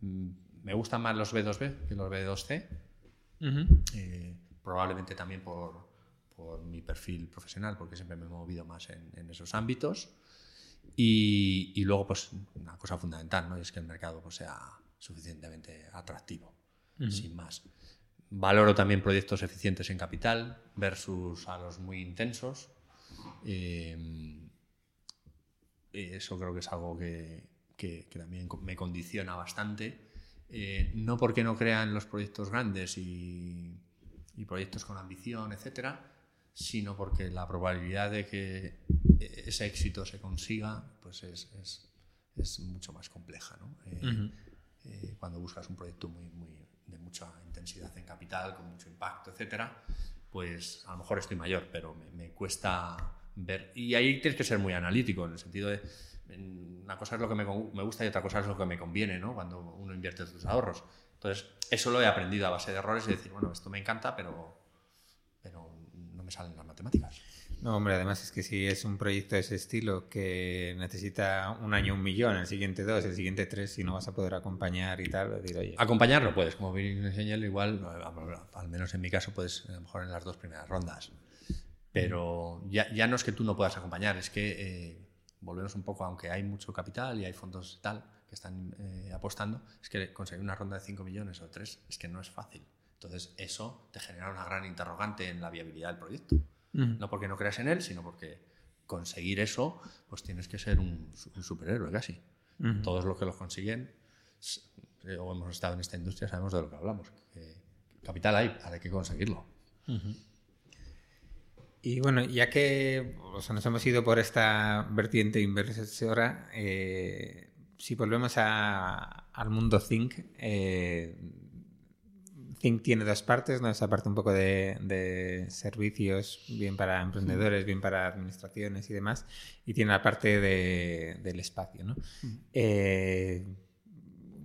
me gustan más los B2B que los B2C. Eh, probablemente también por, mi perfil profesional, porque siempre me he movido más en, esos ámbitos. Y, luego, pues, una cosa fundamental, ¿no? es que el mercado pues, sea suficientemente atractivo, sin más. Valoro también proyectos eficientes en capital versus a los muy intensos. Eh, eso creo que es algo que, que, también me condiciona bastante. Eh, no porque no crea en los proyectos grandes y, proyectos con ambición, etcétera, sino porque la probabilidad de que ese éxito se consiga pues es, es, mucho más compleja. ¿no? Eh, eh, cuando buscas un proyecto muy, muy, de mucha intensidad en capital, con mucho impacto, etcétera, pues a lo mejor estoy mayor, pero me, me cuesta ver. Y ahí tienes que ser muy analítico, en el sentido de una cosa es lo que me, gusta y otra cosa es lo que me conviene, ¿no? Cuando uno invierte sus ahorros. Entonces, eso lo he aprendido a base de errores y decir, bueno, esto me encanta, pero, pero no me salen las matemáticas. No, hombre, además es que si es un proyecto de ese estilo que necesita un año un millón, el siguiente dos, el siguiente tres, si no vas a poder acompañar y tal, decir, oye. Acompañarlo puedes, como bien enseñar, igual, al menos en mi caso, puedes, a lo mejor en las dos primeras rondas. Pero ya, ya no es que tú no puedas acompañar, es que eh, volvemos un poco, aunque hay mucho capital y hay fondos tal que están eh, apostando, es que conseguir una ronda de 5 millones o 3 es que no es fácil. Entonces eso te genera una gran interrogante en la viabilidad del proyecto. No porque no creas en él, sino porque conseguir eso, pues tienes que ser un, superhéroe casi. Todos los que lo consiguen, eh, o hemos estado en esta industria, sabemos de lo que hablamos. capital hay, hay que conseguirlo. Y bueno, ya que nos hemos ido por esta vertiente inversora, eh, si volvemos al mundo Think, eh, Think tiene dos partes, ¿no? Esa parte un poco de, servicios, bien para emprendedores, bien para administraciones y demás, y tiene la parte del espacio, ¿no? Eh,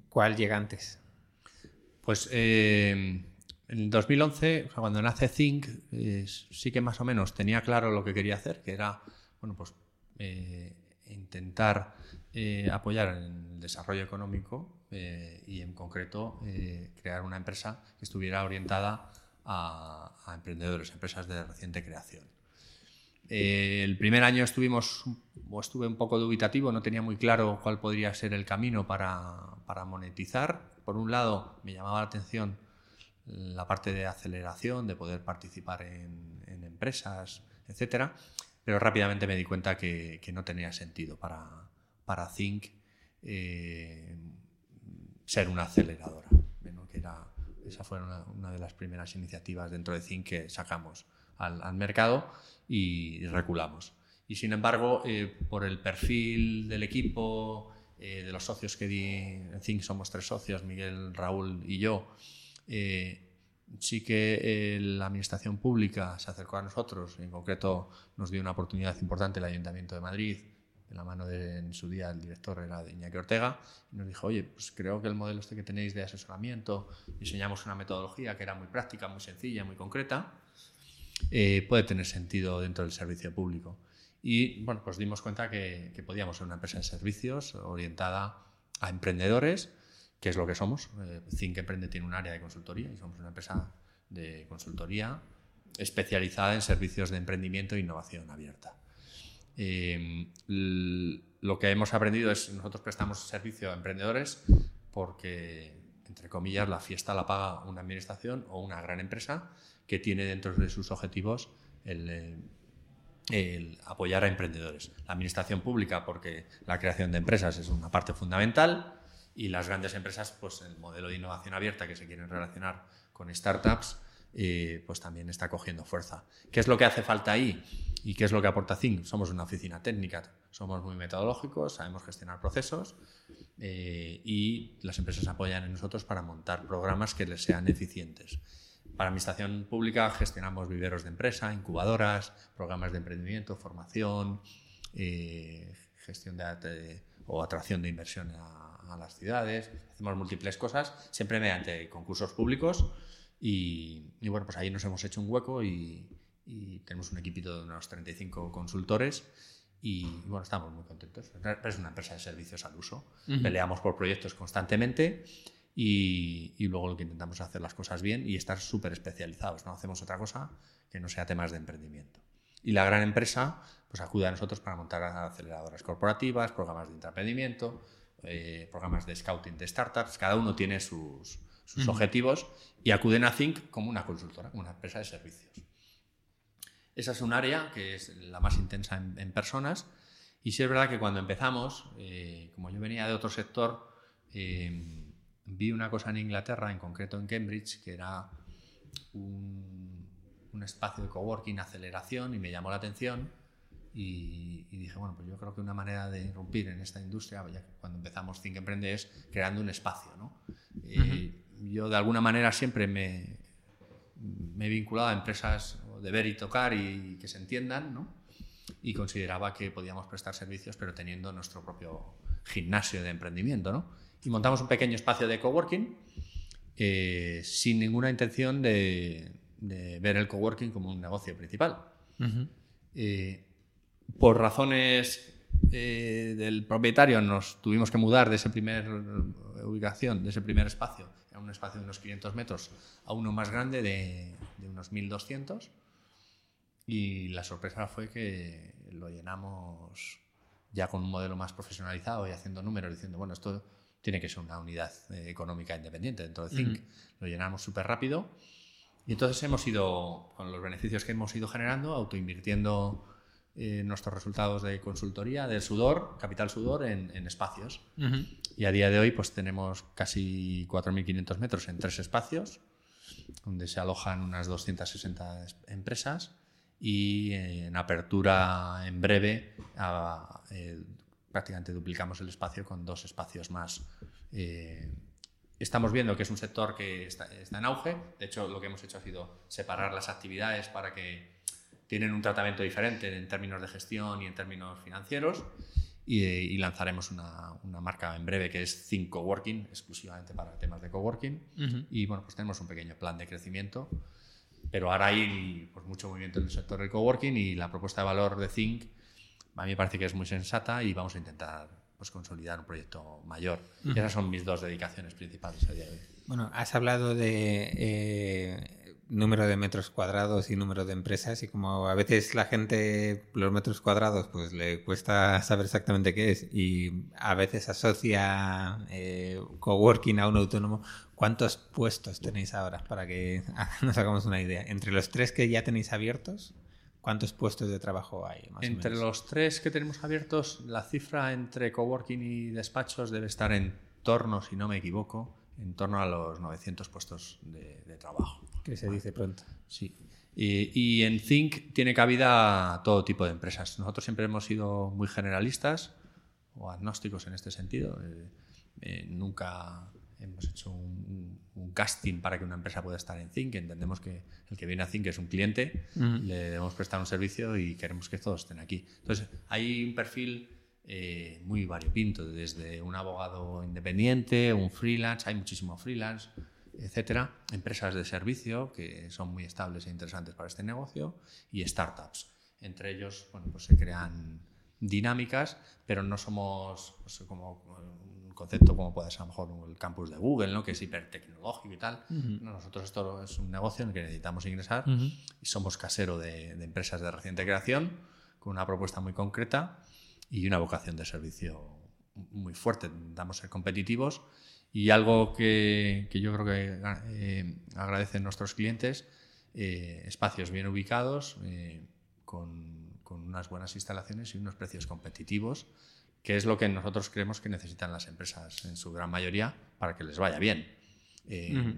¿Cuál llega antes? Pues eh, en 2011, cuando nace Think, sí que más o menos tenía claro lo que quería hacer, que era, bueno, pues intentar apoyar en el desarrollo económico eh, y en concreto eh, crear una empresa que estuviera orientada a, emprendedores, empresas de reciente creación. Eh, el primer año estuvimos, o estuve un poco dubitativo, no tenía muy claro cuál podría ser el camino para monetizar. Por un lado, me llamaba la atención la parte de aceleración, de poder participar en, empresas, etcétera, pero rápidamente me di cuenta que, que no tenía sentido para, para Think ser una aceleradora. que era, esa fue una, de las primeras iniciativas dentro de Zinc que sacamos al, mercado y, reculamos. Y sin embargo, eh, por el perfil del equipo, eh, de los socios que di en Zinc, somos tres socios, Miguel, Raúl y yo, eh, sí que la administración pública se acercó a nosotros, en concreto nos dio una oportunidad importante el Ayuntamiento de Madrid, en la mano de en su día el director era de Iñaki Ortega, y nos dijo, oye, pues creo que el modelo este que tenéis de asesoramiento, diseñamos una metodología que era muy práctica, muy sencilla, muy concreta, eh, puede tener sentido dentro del servicio público. Y bueno, pues dimos cuenta que, que, podíamos ser una empresa de servicios orientada a emprendedores, que es lo que somos. Eh, Think Emprende tiene un área de consultoría y somos una empresa de consultoría especializada en servicios de emprendimiento e innovación abierta. Eh, lo que hemos aprendido es nosotros prestamos servicio a emprendedores porque, entre comillas, la fiesta la paga una administración o una gran empresa que tiene dentro de sus objetivos el, el apoyar a emprendedores. La administración pública porque la creación de empresas es una parte fundamental y las grandes empresas, pues el modelo de innovación abierta que se quieren relacionar con startups, eh, pues también está cogiendo fuerza. ¿Qué es lo que hace falta ahí? ¿Y qué es lo que aporta Zinc? Somos una oficina técnica, somos muy metodológicos, sabemos gestionar procesos eh, y las empresas apoyan en nosotros para montar programas que les sean eficientes. Para administración pública gestionamos viveros de empresa, incubadoras, programas de emprendimiento, formación, eh, gestión de, o atracción de inversión a, a las ciudades. Hacemos múltiples cosas, siempre mediante concursos públicos y, bueno, pues ahí nos hemos hecho un hueco y, tenemos un equipito de unos 35 consultores y bueno, estamos muy contentos. Es una empresa de servicios al uso. Peleamos por proyectos constantemente y, luego lo que intentamos es hacer las cosas bien y estar súper especializados. No hacemos otra cosa que no sea temas de emprendimiento. Y la gran empresa pues acude a nosotros para montar aceleradoras corporativas, programas de intraemprendimiento, eh, programas de scouting de startups. Cada uno tiene sus, sus objetivos y acuden a Think como una consultora, como una empresa de servicios. Esa es un área que es la más intensa en, personas y sí es verdad que cuando empezamos, eh, como yo venía de otro sector, eh, vi una cosa en Inglaterra, en concreto en Cambridge, que era un, un espacio de coworking, aceleración, y me llamó la atención. Y, dije, bueno, pues yo creo que una manera de irrumpir en esta industria, cuando empezamos Think Emprende, es creando un espacio. ¿no? Eh, yo de alguna manera siempre me, me he vinculado a empresas de ver y tocar y que se entiendan, ¿no? Y consideraba que podíamos prestar servicios, pero teniendo nuestro propio gimnasio de emprendimiento, ¿no? Y montamos un pequeño espacio de coworking eh, sin ninguna intención de, ver el coworking como un negocio principal. Eh, por razones eh, del propietario nos tuvimos que mudar de esa primera ubicación, de ese primer espacio, un espacio de unos 500 metros a uno más grande de, unos 1200. Y la sorpresa fue que lo llenamos ya con un modelo más profesionalizado y haciendo números, diciendo, bueno, esto tiene que ser una unidad eh, económica independiente dentro de Zinc. Lo llenamos súper rápido. Y entonces hemos ido, con los beneficios que hemos ido generando, autoinvirtiendo eh, nuestros resultados de consultoría, del sudor, capital sudor, en, espacios. Y a día de hoy pues tenemos casi 4.500 metros en tres espacios, donde se alojan unas 260 empresas y en apertura en breve eh, prácticamente duplicamos el espacio con dos espacios más eh, estamos viendo que es un sector que está, está, en auge. De hecho, lo que hemos hecho ha sido separar las actividades para que tienen un tratamiento diferente en términos de gestión y en términos financieros. Y, lanzaremos una, una, marca en breve que es Think Coworking, exclusivamente para temas de coworking. Y bueno, pues tenemos un pequeño plan de crecimiento. Pero ahora hay pues, mucho movimiento en el sector del coworking y la propuesta de valor de Think a mí me parece que es muy sensata y vamos a intentar pues, consolidar un proyecto mayor. esas son mis dos dedicaciones principales a día de hoy. Bueno, has hablado de eh, número de metros cuadrados y número de empresas y como a veces la gente los metros cuadrados pues le cuesta saber exactamente qué es y a veces asocia eh, coworking a un autónomo. ¿Cuántos puestos tenéis ahora para que nos hagamos una idea? Entre los tres que ya tenéis abiertos, ¿Cuántos puestos de trabajo hay? entre los tres que tenemos abiertos, la cifra entre coworking y despachos debe estar en torno, si no me equivoco, en torno a los 900 puestos de, trabajo. Que se dice pronto. Sí. Y, en Think tiene cabida todo tipo de empresas. Nosotros siempre hemos sido muy generalistas o agnósticos en este sentido. Eh, eh, nunca hemos hecho un, casting para que una empresa pueda estar en Think. Entendemos que el que viene a Think es un cliente, le debemos prestar un servicio y queremos que todos estén aquí. Entonces, hay un perfil eh, muy variopinto, desde un abogado independiente, un freelance, hay muchísimo freelance, etcétera, empresas de servicio que son muy estables e interesantes para este negocio y startups. Entre ellos, bueno, pues se crean dinámicas, pero no somos pues, como concepto como puede ser a lo mejor el campus de Google, ¿no? que es hipertecnológico y tal. nosotros esto es un negocio en el que necesitamos ingresar y somos casero de, empresas de reciente creación con una propuesta muy concreta y una vocación de servicio muy fuerte. Intentamos ser competitivos y algo que, que yo creo que eh, agradecen nuestros clientes, eh, espacios bien ubicados, eh, con, con unas buenas instalaciones y unos precios competitivos que es lo que nosotros creemos que necesitan las empresas en su gran mayoría para que les vaya bien.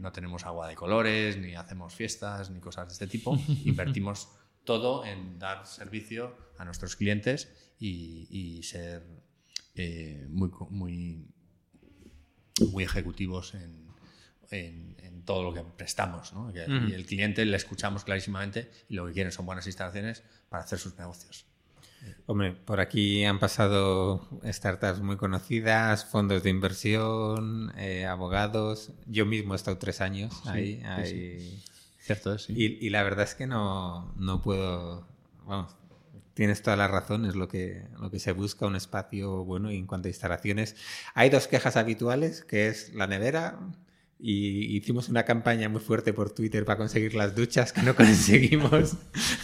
No tenemos agua de colores, ni hacemos fiestas, ni cosas de este tipo. Invertimos todo en dar servicio a nuestros clientes y, ser eh, muy, muy, muy ejecutivos en, todo lo que prestamos. Y el cliente le escuchamos clarísimamente y lo que quieren son buenas instalaciones para hacer sus negocios. Hombre, por aquí han pasado startups muy conocidas, fondos de inversión, eh, abogados. Yo mismo he estado tres años ahí. Cierto es, y, la verdad es que no, no puedo. Vamos, tienes toda la razón, es lo que, lo que se busca, un espacio bueno. Y en cuanto a instalaciones, hay dos quejas habituales, que es la nevera y hicimos una campaña muy fuerte por Twitter para conseguir las duchas que no conseguimos.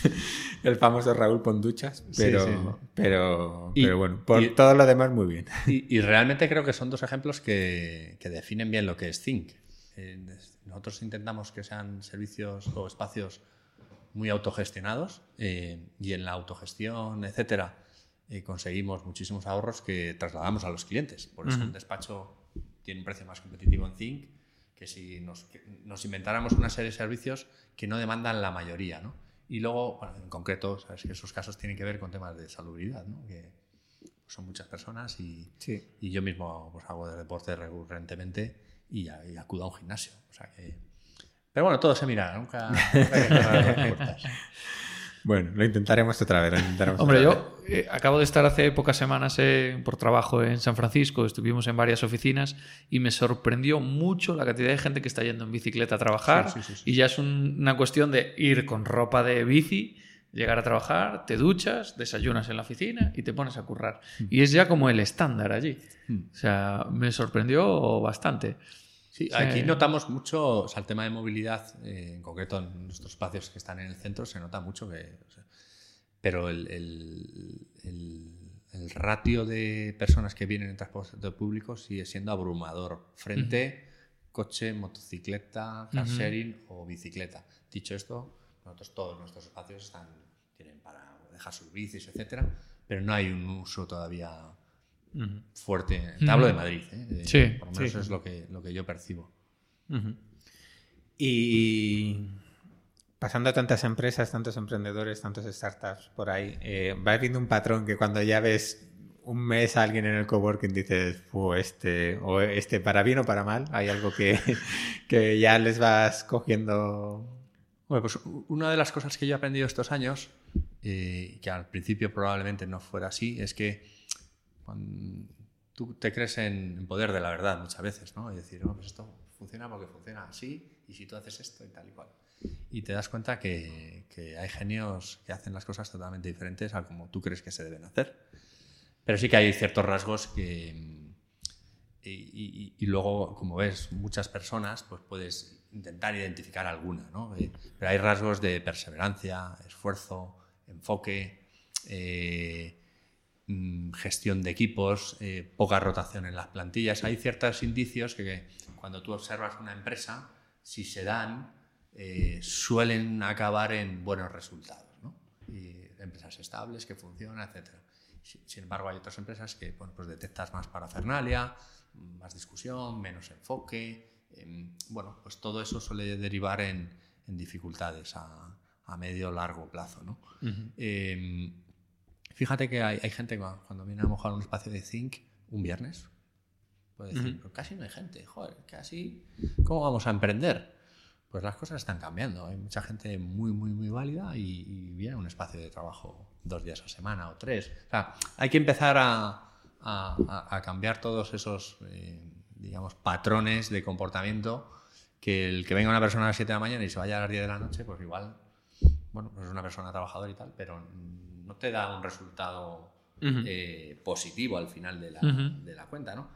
el famoso Raúl Ponduchas, pero, pero, pero bueno, por todo lo demás muy bien. Y, realmente creo que son dos ejemplos que, que definen bien lo que es Think. Eh, nosotros intentamos que sean servicios o espacios muy autogestionados eh, y en la autogestión, etcétera, eh, conseguimos muchísimos ahorros que trasladamos a los clientes. Por eso un despacho tiene un precio más competitivo en Think que si nos, nos, inventáramos una serie de servicios que no demandan la mayoría, ¿no? Y luego, bueno, en concreto, sabes que esos casos tienen que ver con temas de salubridad, ¿no? Que son muchas personas y, y yo mismo pues, hago de deporte recurrentemente y, y, acudo a un gimnasio. O sea que... Pero bueno, todo se mira, nunca, nunca hay que Bueno, lo intentaremos otra vez. Hombre, yo eh, acabo de estar hace pocas semanas eh, por trabajo en San Francisco, estuvimos en varias oficinas y me sorprendió mucho la cantidad de gente que está yendo en bicicleta a trabajar y ya es una cuestión de ir con ropa de bici, llegar a trabajar, te duchas, desayunas en la oficina y te pones a currar. Mm. Y es ya como el estándar allí. Mm. O sea, me sorprendió bastante. Sí, aquí notamos mucho, o sea, el tema de movilidad, eh, en concreto en nuestros espacios que están en el centro, se nota mucho que... pero el, el, ratio de personas que vienen en transporte público sigue siendo abrumador. Frente coche, motocicleta, car sharing o bicicleta. Dicho esto, nosotros todos nuestros espacios están, tienen para dejar sus bicis, etcétera, pero no hay un uso todavía fuerte. Te hablo de Madrid, ¿eh? sí, por lo menos eso es lo que, lo que yo percibo. Y pasando a tantas empresas, tantos emprendedores, tantos startups por ahí, eh, va viendo un patrón que cuando ya ves un mes a alguien en el coworking dices, este, o este para bien o para mal, hay algo que, que ya les vas cogiendo. Bueno, pues una de las cosas que yo he aprendido estos años, y que al principio probablemente no fuera así, es que cuando tú te crees en, en poder de la verdad muchas veces, ¿no? Y decir, no, pues esto funciona porque funciona así, y si tú haces esto y tal y cual. Y te das cuenta que, hay genios que hacen las cosas totalmente diferentes a como tú crees que se deben hacer. Pero sí que hay ciertos rasgos que... Y, luego, como ves, muchas personas, pues puedes intentar identificar alguna, ¿no? Eh, pero hay rasgos de perseverancia, esfuerzo, enfoque, eh, gestión de equipos, eh, poca rotación en las plantillas. Hay ciertos indicios que cuando tú observas una empresa, si se dan, suelen acabar en buenos resultados. ¿no? Y empresas estables que funcionan, etcétera. Sin embargo, hay otras empresas que bueno, pues detectas más parafernalia, más discusión, menos enfoque. Em, bueno, pues todo eso suele derivar en, en dificultades a, a medio o largo plazo. ¿no? Fíjate que hay, hay, gente cuando viene a mojar un espacio de zinc un viernes, puede decir, casi no hay gente, joder, casi, ¿cómo vamos a emprender? Pues las cosas están cambiando. Hay mucha gente muy, muy, muy válida y, y viene a un espacio de trabajo dos días a semana o tres. O sea, hay que empezar a, a, a cambiar todos esos, eh, digamos, patrones de comportamiento que el que venga una persona a las 7 de la mañana y se vaya a las 10 de la noche, pues igual, bueno, pues es una persona trabajadora y tal, pero no te da un resultado uh -huh. eh, positivo al final de la, uh -huh. de la cuenta, ¿no?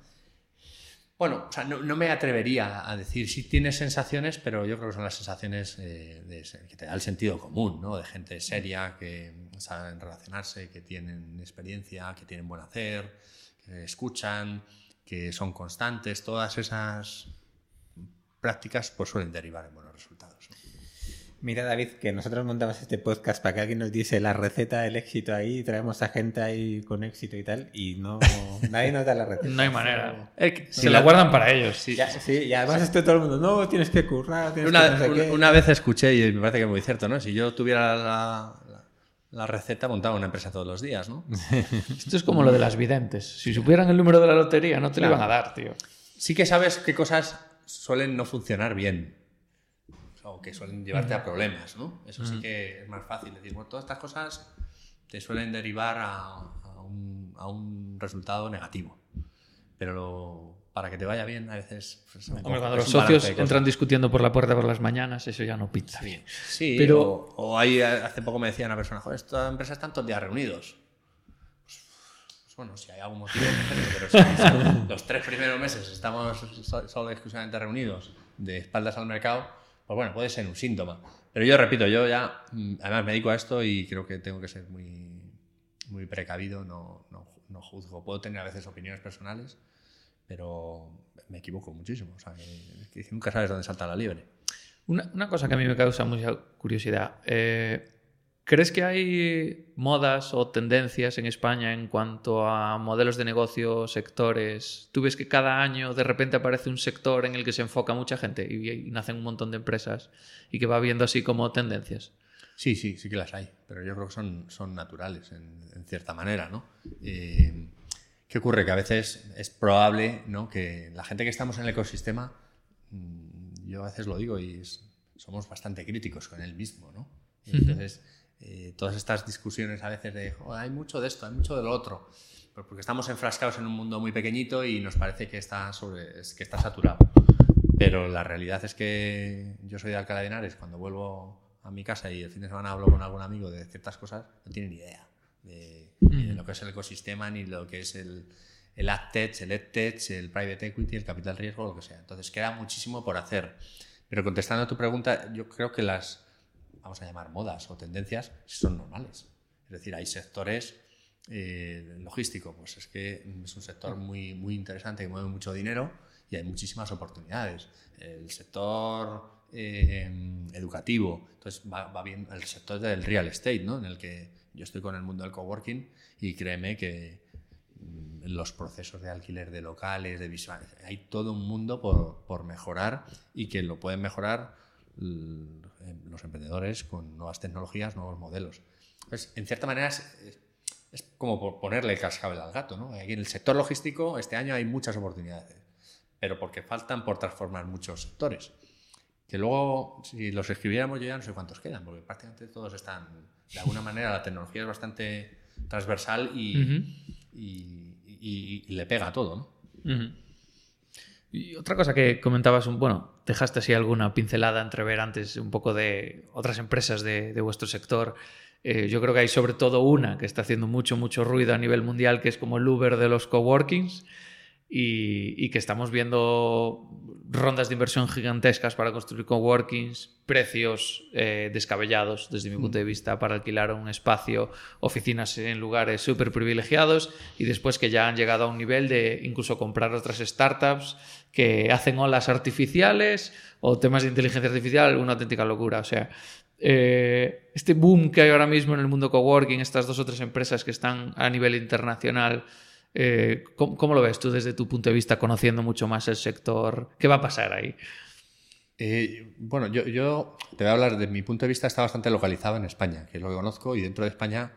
Bueno, o sea, no, no, me atrevería a decir si tienes sensaciones, pero yo creo que son las sensaciones eh, de, que te da el sentido común, ¿no? De gente seria que saben relacionarse, que tienen experiencia, que tienen buen hacer, que escuchan, que son constantes. Todas esas prácticas pues suelen derivar en buenos resultados. Mira, David, que nosotros montamos este podcast para que alguien nos diese la receta del éxito ahí, y traemos a gente ahí con éxito y tal, y no nadie nos da la receta. No hay manera. Se la guardan para ellos. Sí, ya, sí, y además esto todo el mundo, no, tienes que currar. Tienes una, que no sé una, una, vez escuché, y me parece que es muy cierto, ¿no? Si yo tuviera la, la, la receta, montaba una empresa todos los días, ¿no? Esto es como lo de las videntes. Si supieran el número de la lotería, no te claro. lo iban a dar, tío. Sí que sabes qué cosas suelen no funcionar bien o que suelen llevarte a problemas, ¿no? Eso sí que es más fácil. decir, bueno, todas estas cosas te suelen derivar a, a, un, a un, resultado negativo. Pero lo, para que te vaya bien, a veces... Pues, Hombre, cuando los socios entran discutiendo por la puerta por las mañanas, eso ya no pinta bien. Sí, pero... O, o ahí hace poco me decía una persona, joder, esta empresa están todos días reunidos. Pues, bueno, si hay algún motivo, pero si los tres primeros meses estamos solo exclusivamente reunidos de espaldas al mercado, pues bueno, puede ser un síntoma. Pero yo repito, yo ya, mm, además me dedico a esto y creo que tengo que ser muy, muy precavido, no, no, no juzgo. Puedo tener a veces opiniones personales, pero me equivoco muchísimo. O sea, que, que nunca sabes dónde salta la liebre. Una, una, cosa que a mí me causa mucha curiosidad. Eh, ¿Crees que hay modas o tendencias en España en cuanto a modelos de negocio, sectores? ¿Tú ves que cada año de repente aparece un sector en el que se enfoca mucha gente y, y nacen un montón de empresas y que va viendo así como tendencias? Sí, sí, sí que las hay, pero yo creo que son, son naturales en, en cierta manera, ¿no? Eh, ¿Qué ocurre? Que a veces es probable ¿no? que la gente que estamos en el ecosistema, mm, yo a veces lo digo y es, somos bastante críticos con él mismo, ¿no? Y entonces... Uh -huh eh, todas estas discusiones a veces de oh, hay mucho de esto, hay mucho de lo otro, porque estamos enfrascados en un mundo muy pequeñito y nos parece que está, sobre, que está saturado. Pero la realidad es que yo soy de Alcalá de Henares, cuando vuelvo a mi casa y el fin de semana hablo con algún amigo de ciertas cosas, no tienen ni idea de, de lo que es el ecosistema ni lo que es el, el AdTech, el EdTech, el Private Equity, el capital riesgo, lo que sea. Entonces queda muchísimo por hacer. Pero contestando a tu pregunta, yo creo que las, vamos a llamar modas o tendencias, son normales. Es decir, hay sectores eh, logístico, pues es que es un sector muy, muy interesante que mueve mucho dinero y hay muchísimas oportunidades. El sector eh, educativo, entonces va, bien el sector del real estate, ¿no? en el que yo estoy con el mundo del coworking y créeme que mm, los procesos de alquiler de locales, de visual, hay todo un mundo por, por mejorar y que lo pueden mejorar los emprendedores con nuevas tecnologías, nuevos modelos. Pues, en cierta manera es, es como ponerle el cascabel al gato. ¿no? Aquí en el sector logístico este año hay muchas oportunidades, pero porque faltan por transformar muchos sectores. Que luego, si los escribiéramos, yo ya no sé cuántos quedan, porque prácticamente todos están, de alguna manera, la tecnología es bastante transversal y, y, le pega a todo. ¿no? Y otra cosa que comentabas, bueno, dejaste así alguna pincelada entrever antes un poco de otras empresas de, vuestro sector. Eh, yo creo que hay sobre todo una que está haciendo mucho, mucho ruido a nivel mundial, que es como el Uber de los coworkings y, que estamos viendo rondas de inversión gigantescas para construir coworkings, precios eh, descabellados desde mi punto de vista para alquilar un espacio, oficinas en lugares súper privilegiados y después que ya han llegado a un nivel de incluso comprar otras startups que hacen olas artificiales o temas de inteligencia artificial, una auténtica locura. O sea, eh, este boom que hay ahora mismo en el mundo coworking, estas dos o tres empresas que están a nivel internacional, eh, ¿cómo, lo ves tú desde tu punto de vista, conociendo mucho más el sector? ¿Qué va a pasar ahí? Eh, bueno, yo, te voy a hablar de mi punto de vista, está bastante localizado en España, que es lo que conozco, y dentro de España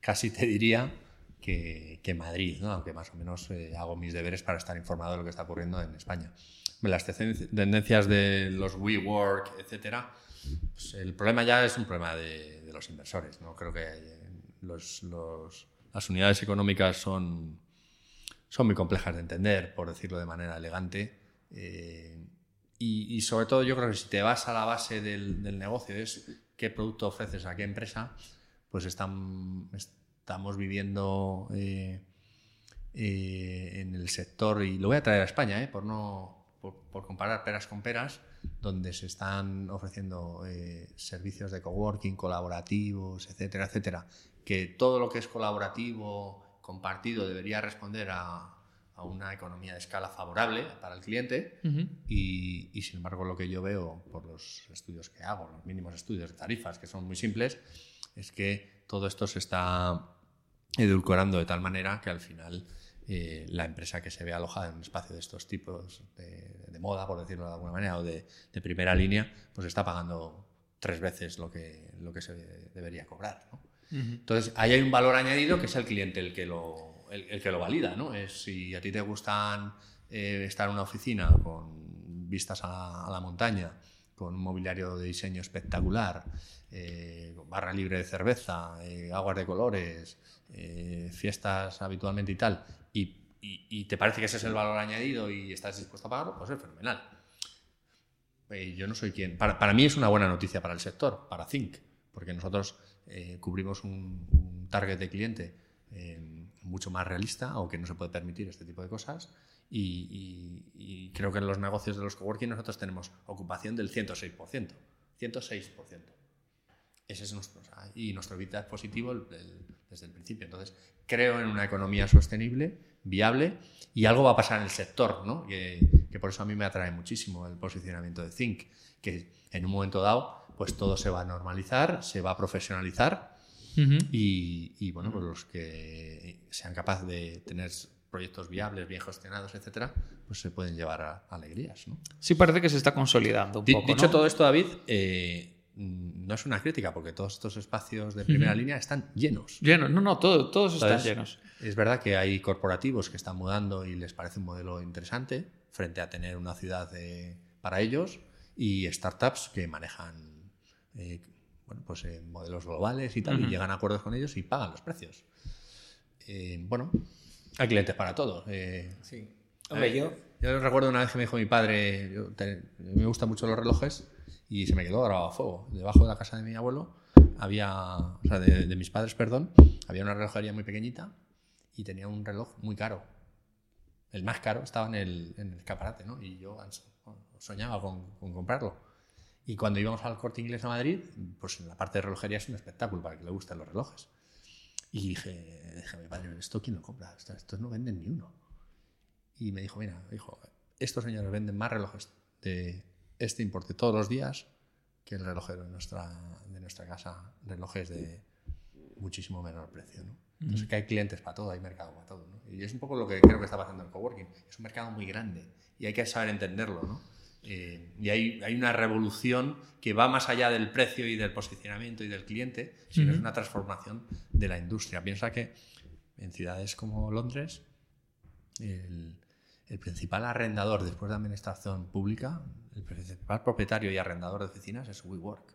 casi te diría que, Madrid, ¿no? aunque más o menos eh, hago mis deberes para estar informado de lo que está ocurriendo en España. Las tendencias de los WeWork, etcétera, pues el problema ya es un problema de, los inversores. ¿no? Creo que las unidades económicas son son muy complejas de entender, por decirlo de manera elegante. Eh, y, sobre todo yo creo que si te vas a la base del, negocio, es qué producto ofreces a qué empresa, pues estamos viviendo eh, eh, en el sector, y lo voy a traer a España, por, no, por, comparar peras con peras, donde se están ofreciendo servicios de coworking, colaborativos, etcétera, etcétera, que todo lo que es colaborativo, compartido debería responder a, una economía de escala favorable para el cliente y, sin embargo lo que yo veo por los estudios que hago, los mínimos estudios de tarifas que son muy simples, es que todo esto se está edulcorando de tal manera que al final eh, la empresa que se ve alojada en un espacio de estos tipos de, moda, por decirlo de alguna manera, o de, de, primera línea, pues está pagando tres veces lo que, lo que se debería cobrar. ¿no? Entonces, ahí hay un valor añadido que es el cliente el que lo, el, que lo valida. ¿no? Es si a ti te gustan eh, estar en una oficina con vistas a, la montaña, con un mobiliario de diseño espectacular, eh, barra libre de cerveza, eh, aguas de colores, fiestas habitualmente y tal, y, te parece que ese es el valor añadido y estás dispuesto a pagarlo, pues es fenomenal. yo no soy quien. Para, para, mí es una buena noticia para el sector, para Think, porque nosotros eh, cubrimos un, target de cliente eh, mucho más realista o que no se puede permitir este tipo de cosas. Y, creo que en los negocios de los coworking nosotros tenemos ocupación del 106%. 106%. Ese es nuestro, y nuestro vida es positivo desde el principio. Entonces, creo en una economía sostenible, viable, y algo va a pasar en el sector, ¿no? que, que por eso a mí me atrae muchísimo el posicionamiento de Think, que en un momento dado pues todo se va a normalizar, se va a profesionalizar y, bueno, pues los que sean capaces de tener proyectos viables, bien gestionados, etcétera, pues se pueden llevar a, alegrías. ¿no? Sí, parece que se está consolidando un poco. Dicho todo esto, David, eh, no es una crítica, porque todos estos espacios de primera línea están llenos. Llenos, no, no, todos están llenos. Es verdad que hay corporativos que están mudando y les parece un modelo interesante frente a tener una ciudad para ellos y startups que manejan eh, bueno, pues, eh, modelos globales y tal, y llegan a acuerdos con ellos y pagan los precios. Eh, bueno, hay clientes para todo. sí. Hombre, yo... Yo recuerdo una vez que me dijo mi padre, yo, me gustan mucho los relojes, y se me quedó grabado a fuego. Debajo de la casa de mi abuelo había, o sea, de, mis padres, perdón, había una relojería muy pequeñita y tenía un reloj muy caro. El más caro estaba en el, en el escaparate, ¿no? Y yo soñaba con, con comprarlo. Y cuando íbamos al corte inglés a Madrid, pues en la parte de relojería es un espectáculo para que le gusten los relojes. Y dije, déjame, padre, ¿esto quién lo compra? Estos no venden ni uno. Y me dijo, mira, dijo, estos señores venden más relojes de este importe todos los días que el relojero de nuestra, de nuestra casa, relojes de muchísimo menor precio. ¿no? Entonces, que hay clientes para todo, hay mercado para todo. ¿no? Y es un poco lo que creo que está pasando en el coworking. Es un mercado muy grande y hay que saber entenderlo. ¿no? Eh, y hay, hay, una revolución que va más allá del precio y del posicionamiento y del cliente, sino es una transformación de la industria. Piensa que en ciudades como Londres, el, el principal arrendador después de administración pública, el principal propietario y arrendador de oficinas es WeWork.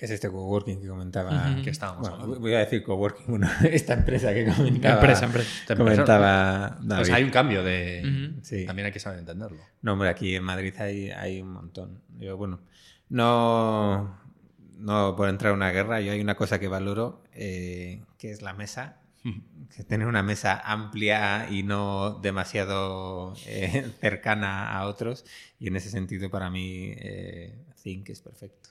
¿Qué es este coworking que comentaba? Que estábamos Voy a decir coworking, bueno, esta empresa que comentaba. Empresa, empresa. Comentaba Pues hay un cambio de. También hay que saber entenderlo. No, hombre, aquí en Madrid hay, hay un montón. Yo, bueno, no, no por entrar a una guerra, yo hay una cosa que valoro, eh, que es la mesa. Que tener una mesa amplia y no demasiado eh, cercana a otros. Y en ese sentido, para mí, eh, Think es perfecto.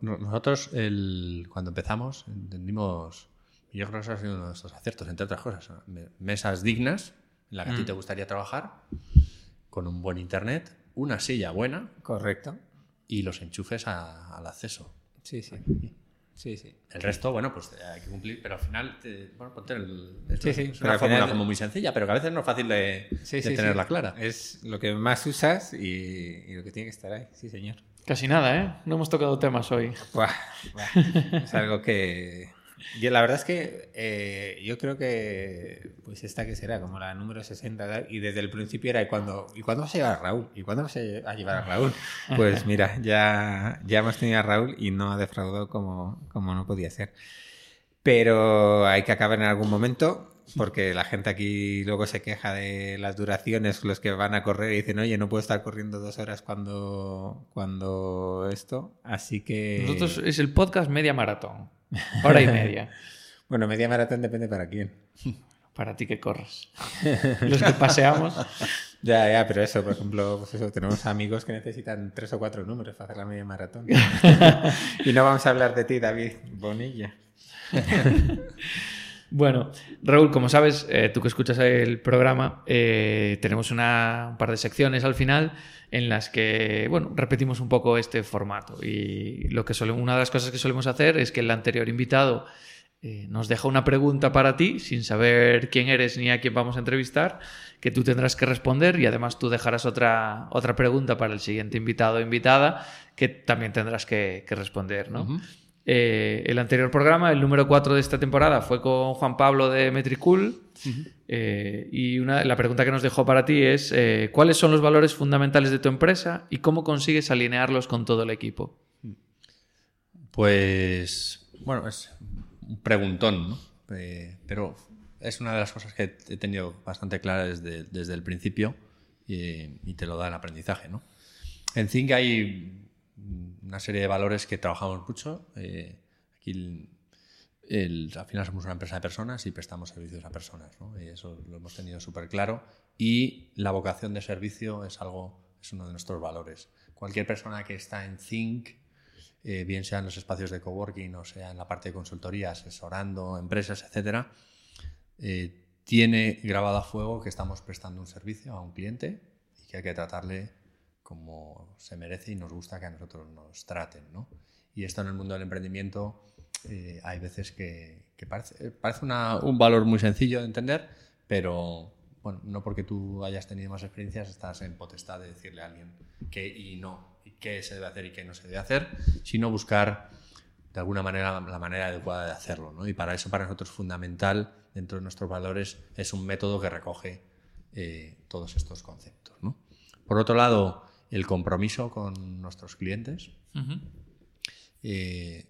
Nosotros, el, cuando empezamos, entendimos, y yo creo que eso ha sido uno de nuestros aciertos, entre otras cosas, mesas dignas, en la que a ti mm. te gustaría trabajar, con un buen internet, una silla buena. Correcto. Y los enchufes al acceso. Sí, sí. Sí, sí. El resto, bueno, pues hay que cumplir, pero al final, bueno, ponte el, sí, sí, es una fórmula como muy sencilla, pero que a veces no es fácil de, tenerla clara. Es lo que más usas y, y, lo que tiene que estar ahí, sí, señor. Casi nada, ¿eh? No hemos tocado temas hoy. es algo que... La verdad es que eh, yo creo que pues esta que será como la número 60 y desde el principio era ¿y cuándo, ¿y cuándo vas a llevar a Raúl? ¿Y cuándo vas a llevar a Raúl? Pues mira, ya, ya hemos tenido a Raúl y no ha defraudado como, como no podía ser. Pero hay que acabar en algún momento porque la gente aquí luego se queja de las duraciones, los que van a correr y dicen, oye, no puedo estar corriendo dos horas cuando, cuando esto. Así que... Nosotros es el podcast media maratón, hora y media. bueno, media maratón depende para quién. Para ti que corres. Los que paseamos. Ya, ya, pero eso, por ejemplo, pues eso, tenemos amigos que necesitan tres o cuatro números para hacer la media maratón. y no vamos a hablar de ti, David Bonilla. Bueno, Raúl, como sabes, eh, tú que escuchas el programa, eh, tenemos una, un par de secciones al final en las que, bueno, repetimos un poco este formato. Y lo que una de las cosas que solemos hacer es que el anterior invitado eh, nos deja una pregunta para ti, sin saber quién eres ni a quién vamos a entrevistar, que tú tendrás que responder y además tú dejarás otra, otra pregunta para el siguiente invitado o invitada que también tendrás que, responder, ¿no? Eh, el anterior programa, el número 4 de esta temporada, fue con Juan Pablo de Metricool. Eh, y una, la pregunta que nos dejó para ti es: eh, ¿cuáles son los valores fundamentales de tu empresa y cómo consigues alinearlos con todo el equipo? Pues, bueno, es un preguntón, ¿no? pero es una de las cosas que he tenido bastante clara desde, desde el principio y, te lo da el aprendizaje, ¿no? En Zinc hay una serie de valores que trabajamos mucho. Eh, aquí al final somos una empresa de personas y prestamos servicios a personas. Y eso lo hemos tenido súper claro. Y la vocación de servicio es algo, es uno de nuestros valores. Cualquier persona que está en Think, eh, bien sea en los espacios de coworking o sea en la parte de consultoría, asesorando empresas, etcétera, eh, tiene grabado a fuego que estamos prestando un servicio a un cliente y que hay que tratarle como se merece y nos gusta que a nosotros nos traten. ¿no? Y esto en el mundo del emprendimiento eh, hay veces que, parece, parece un valor muy sencillo de entender, pero bueno, no porque tú hayas tenido más experiencias estás en potestad de decirle a alguien qué y no, y qué se debe hacer y qué no se debe hacer, sino buscar de alguna manera la manera adecuada de hacerlo. ¿no? Y para eso, para nosotros, fundamental dentro de nuestros valores es un método que recoge eh, todos estos conceptos. ¿no? Por otro lado, el compromiso con nuestros clientes. Eh,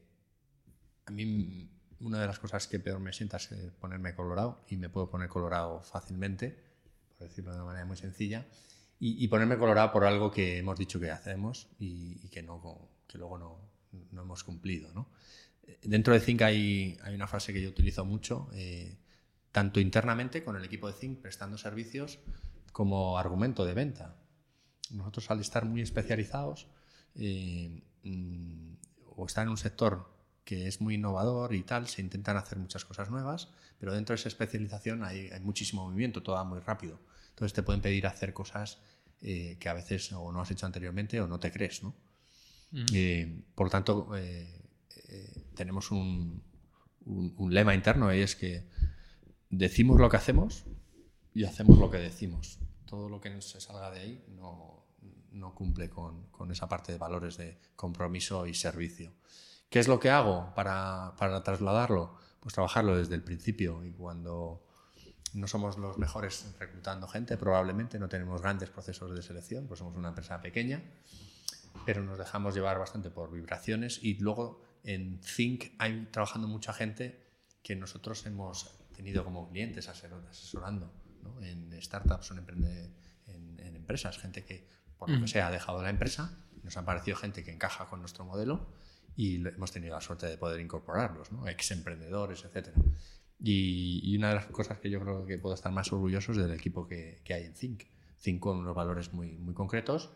a mí una de las cosas que peor me sienta es eh, ponerme colorado y me puedo poner colorado fácilmente, por decirlo de una manera muy sencilla, y, ponerme colorado por algo que hemos dicho que hacemos y, que, no, que luego no, no hemos cumplido. ¿no? Dentro de Zinc hay, hay, una frase que yo utilizo mucho, eh, tanto internamente con el equipo de Zinc prestando servicios como argumento de venta. Nosotros al estar muy especializados eh, mm, o estar en un sector que es muy innovador y tal, se intentan hacer muchas cosas nuevas, pero dentro de esa especialización hay, muchísimo movimiento, todo va muy rápido. Entonces te pueden pedir hacer cosas eh, que a veces o no has hecho anteriormente o no te crees. ¿no? Eh, por lo tanto, tenemos un, un, lema interno y es que decimos lo que hacemos y hacemos lo que decimos. Todo lo que se salga de ahí no, no cumple con, esa parte de valores de compromiso y servicio. ¿Qué es lo que hago para, trasladarlo? pues trabajarlo desde el principio y cuando no somos los mejores reclutando gente, probablemente no tenemos grandes procesos de selección, pues somos una empresa pequeña, pero nos dejamos llevar bastante por vibraciones y luego en Think hay trabajando mucha gente que nosotros hemos tenido como clientes asesorando en startups o en, empresas, gente que por lo que sea ha dejado la empresa, nos ha parecido gente que encaja con nuestro modelo y hemos tenido la suerte de poder incorporarlos, ¿no? ex emprendedores, etc. Y, una de las cosas que yo creo que puedo estar más orgulloso es del equipo que, que hay en Think. Think con unos valores muy, muy concretos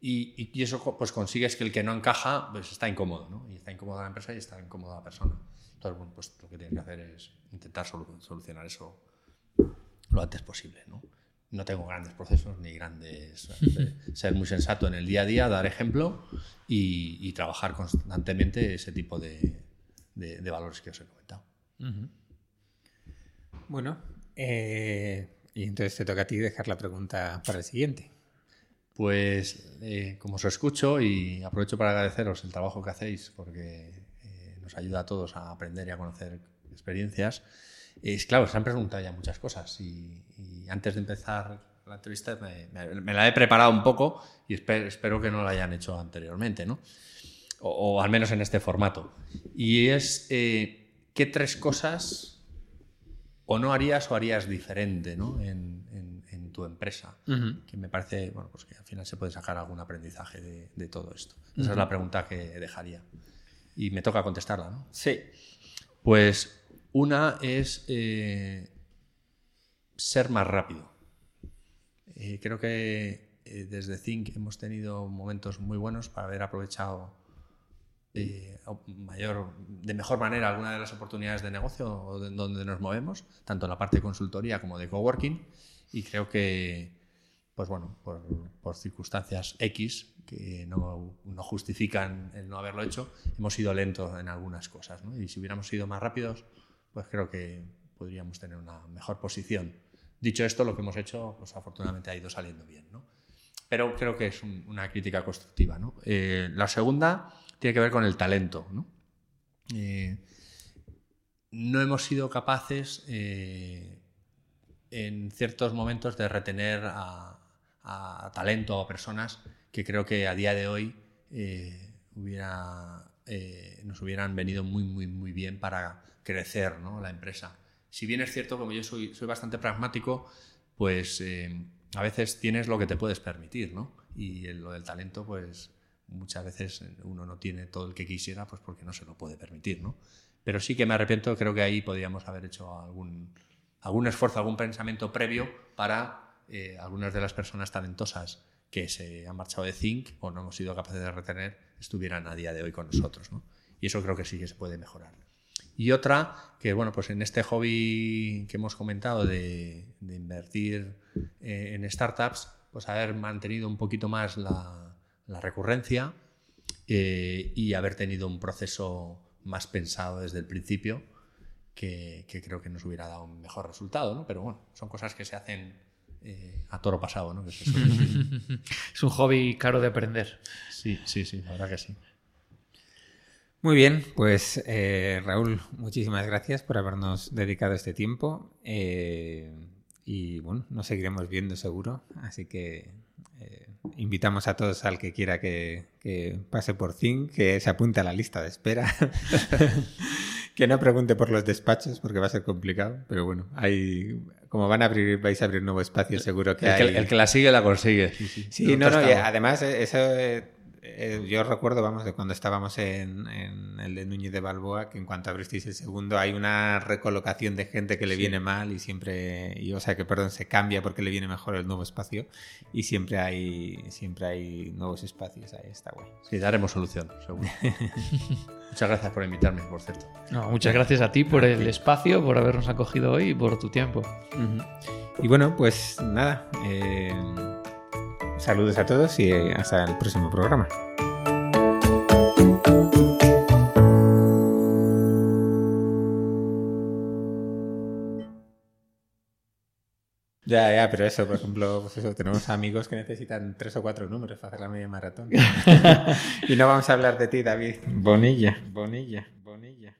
y, y, eso pues consigues que el que no encaja pues está incómodo, ¿no? Y está incómoda la empresa y está incómoda la persona. Entonces, bueno, pues lo que tienes que hacer es intentar solucionar eso lo antes posible, ¿no? No tengo grandes procesos ni grandes... ser muy sensato en el día a día, dar ejemplo y, trabajar constantemente ese tipo de, de, valores que os he comentado. Bueno, eh, y entonces te toca a ti dejar la pregunta para el siguiente. Pues eh, como os escucho y aprovecho para agradeceros el trabajo que hacéis porque eh, nos ayuda a todos a aprender y a conocer experiencias. Es claro, se han preguntado ya muchas cosas y, antes de empezar la entrevista me, la he preparado un poco y espero, que no la hayan hecho anteriormente, ¿no? O, al menos en este formato. Y es eh, qué tres cosas o no harías o harías diferente ¿no? en, tu empresa, que me parece, bueno, pues que al final se puede sacar algún aprendizaje de, todo esto. Esa es la pregunta que dejaría. Y me toca contestarla, ¿no? Sí. Pues una es eh, ser más rápido. Eh, creo que eh, desde Think hemos tenido momentos muy buenos para haber aprovechado mayor, de mejor manera alguna de las oportunidades de negocio donde nos movemos, tanto en la parte de consultoría como de coworking y creo que, pues bueno, por, circunstancias X que no, no, justifican el no haberlo hecho, hemos sido lentos en algunas cosas. ¿no? Y si hubiéramos sido más rápidos, pues creo que podríamos tener una mejor posición. Dicho esto, lo que hemos hecho, pues afortunadamente ha ido saliendo bien. ¿no? Pero creo que es una crítica constructiva. ¿no? Eh, la segunda tiene que ver con el talento. ¿no? Eh, no hemos sido capaces eh, en ciertos momentos de retener a, talento o personas que creo que a día de hoy hubiera, nos hubieran venido muy, muy, muy bien para crecer ¿no? la empresa. Si bien es cierto, como yo soy, bastante pragmático, pues eh, a veces tienes lo que te puedes permitir, ¿no? Y lo del talento, pues muchas veces uno no tiene todo el que quisiera, pues porque no se lo puede permitir, ¿no? Pero sí que me arrepiento, creo que ahí podríamos haber hecho algún, algún esfuerzo, algún pensamiento previo para eh, algunas de las personas talentosas que se han marchado de Think o no hemos sido capaces de retener estuvieran a día de hoy con nosotros. Y eso creo que sí que se puede mejorar. Y otra, que bueno, pues en este hobby que hemos comentado de, invertir eh, en startups, pues haber mantenido un poquito más la, recurrencia eh, y haber tenido un proceso más pensado desde el principio que, creo que nos hubiera dado un mejor resultado, ¿no? Pero bueno, son cosas que se hacen eh, a toro pasado, ¿no? es, un hobby caro de aprender. Sí, sí, sí, la verdad que sí. Muy bien, pues eh, Raúl, muchísimas gracias por habernos dedicado este tiempo. Eh, y bueno, nos seguiremos viendo seguro, así que invitamos a todos al que quiera que, que pase por Zing, que se apunte a la lista de espera. que no pregunte por los despachos porque va a ser complicado, pero bueno, hay como van a abrir, vais a abrir nuevo espacio, seguro que el hay. Que, el que la sigue la consigue. Sí, no, no, y además eh, eso eh, yo recuerdo, vamos, de cuando estábamos en, el de Núñez de Balboa, que en cuanto abristeis el segundo hay una recolocación de gente que le viene mal y siempre, y, o sea que perdón, se cambia porque le viene mejor el nuevo espacio y siempre hay, siempre hay nuevos espacios, ahí está guay. Sí, daremos solución, seguro. muchas gracias por invitarme, por cierto. muchas gracias a ti por el espacio, por habernos acogido hoy y por tu tiempo. Y bueno, pues nada. Eh, Saludos a todos y eh, hasta el próximo programa. Ya, ya, pero eso, por ejemplo, pues eso, tenemos amigos que necesitan tres o cuatro números para hacer la media maratón. y no vamos a hablar de ti, David. Bonilla, Bonilla, Bonilla.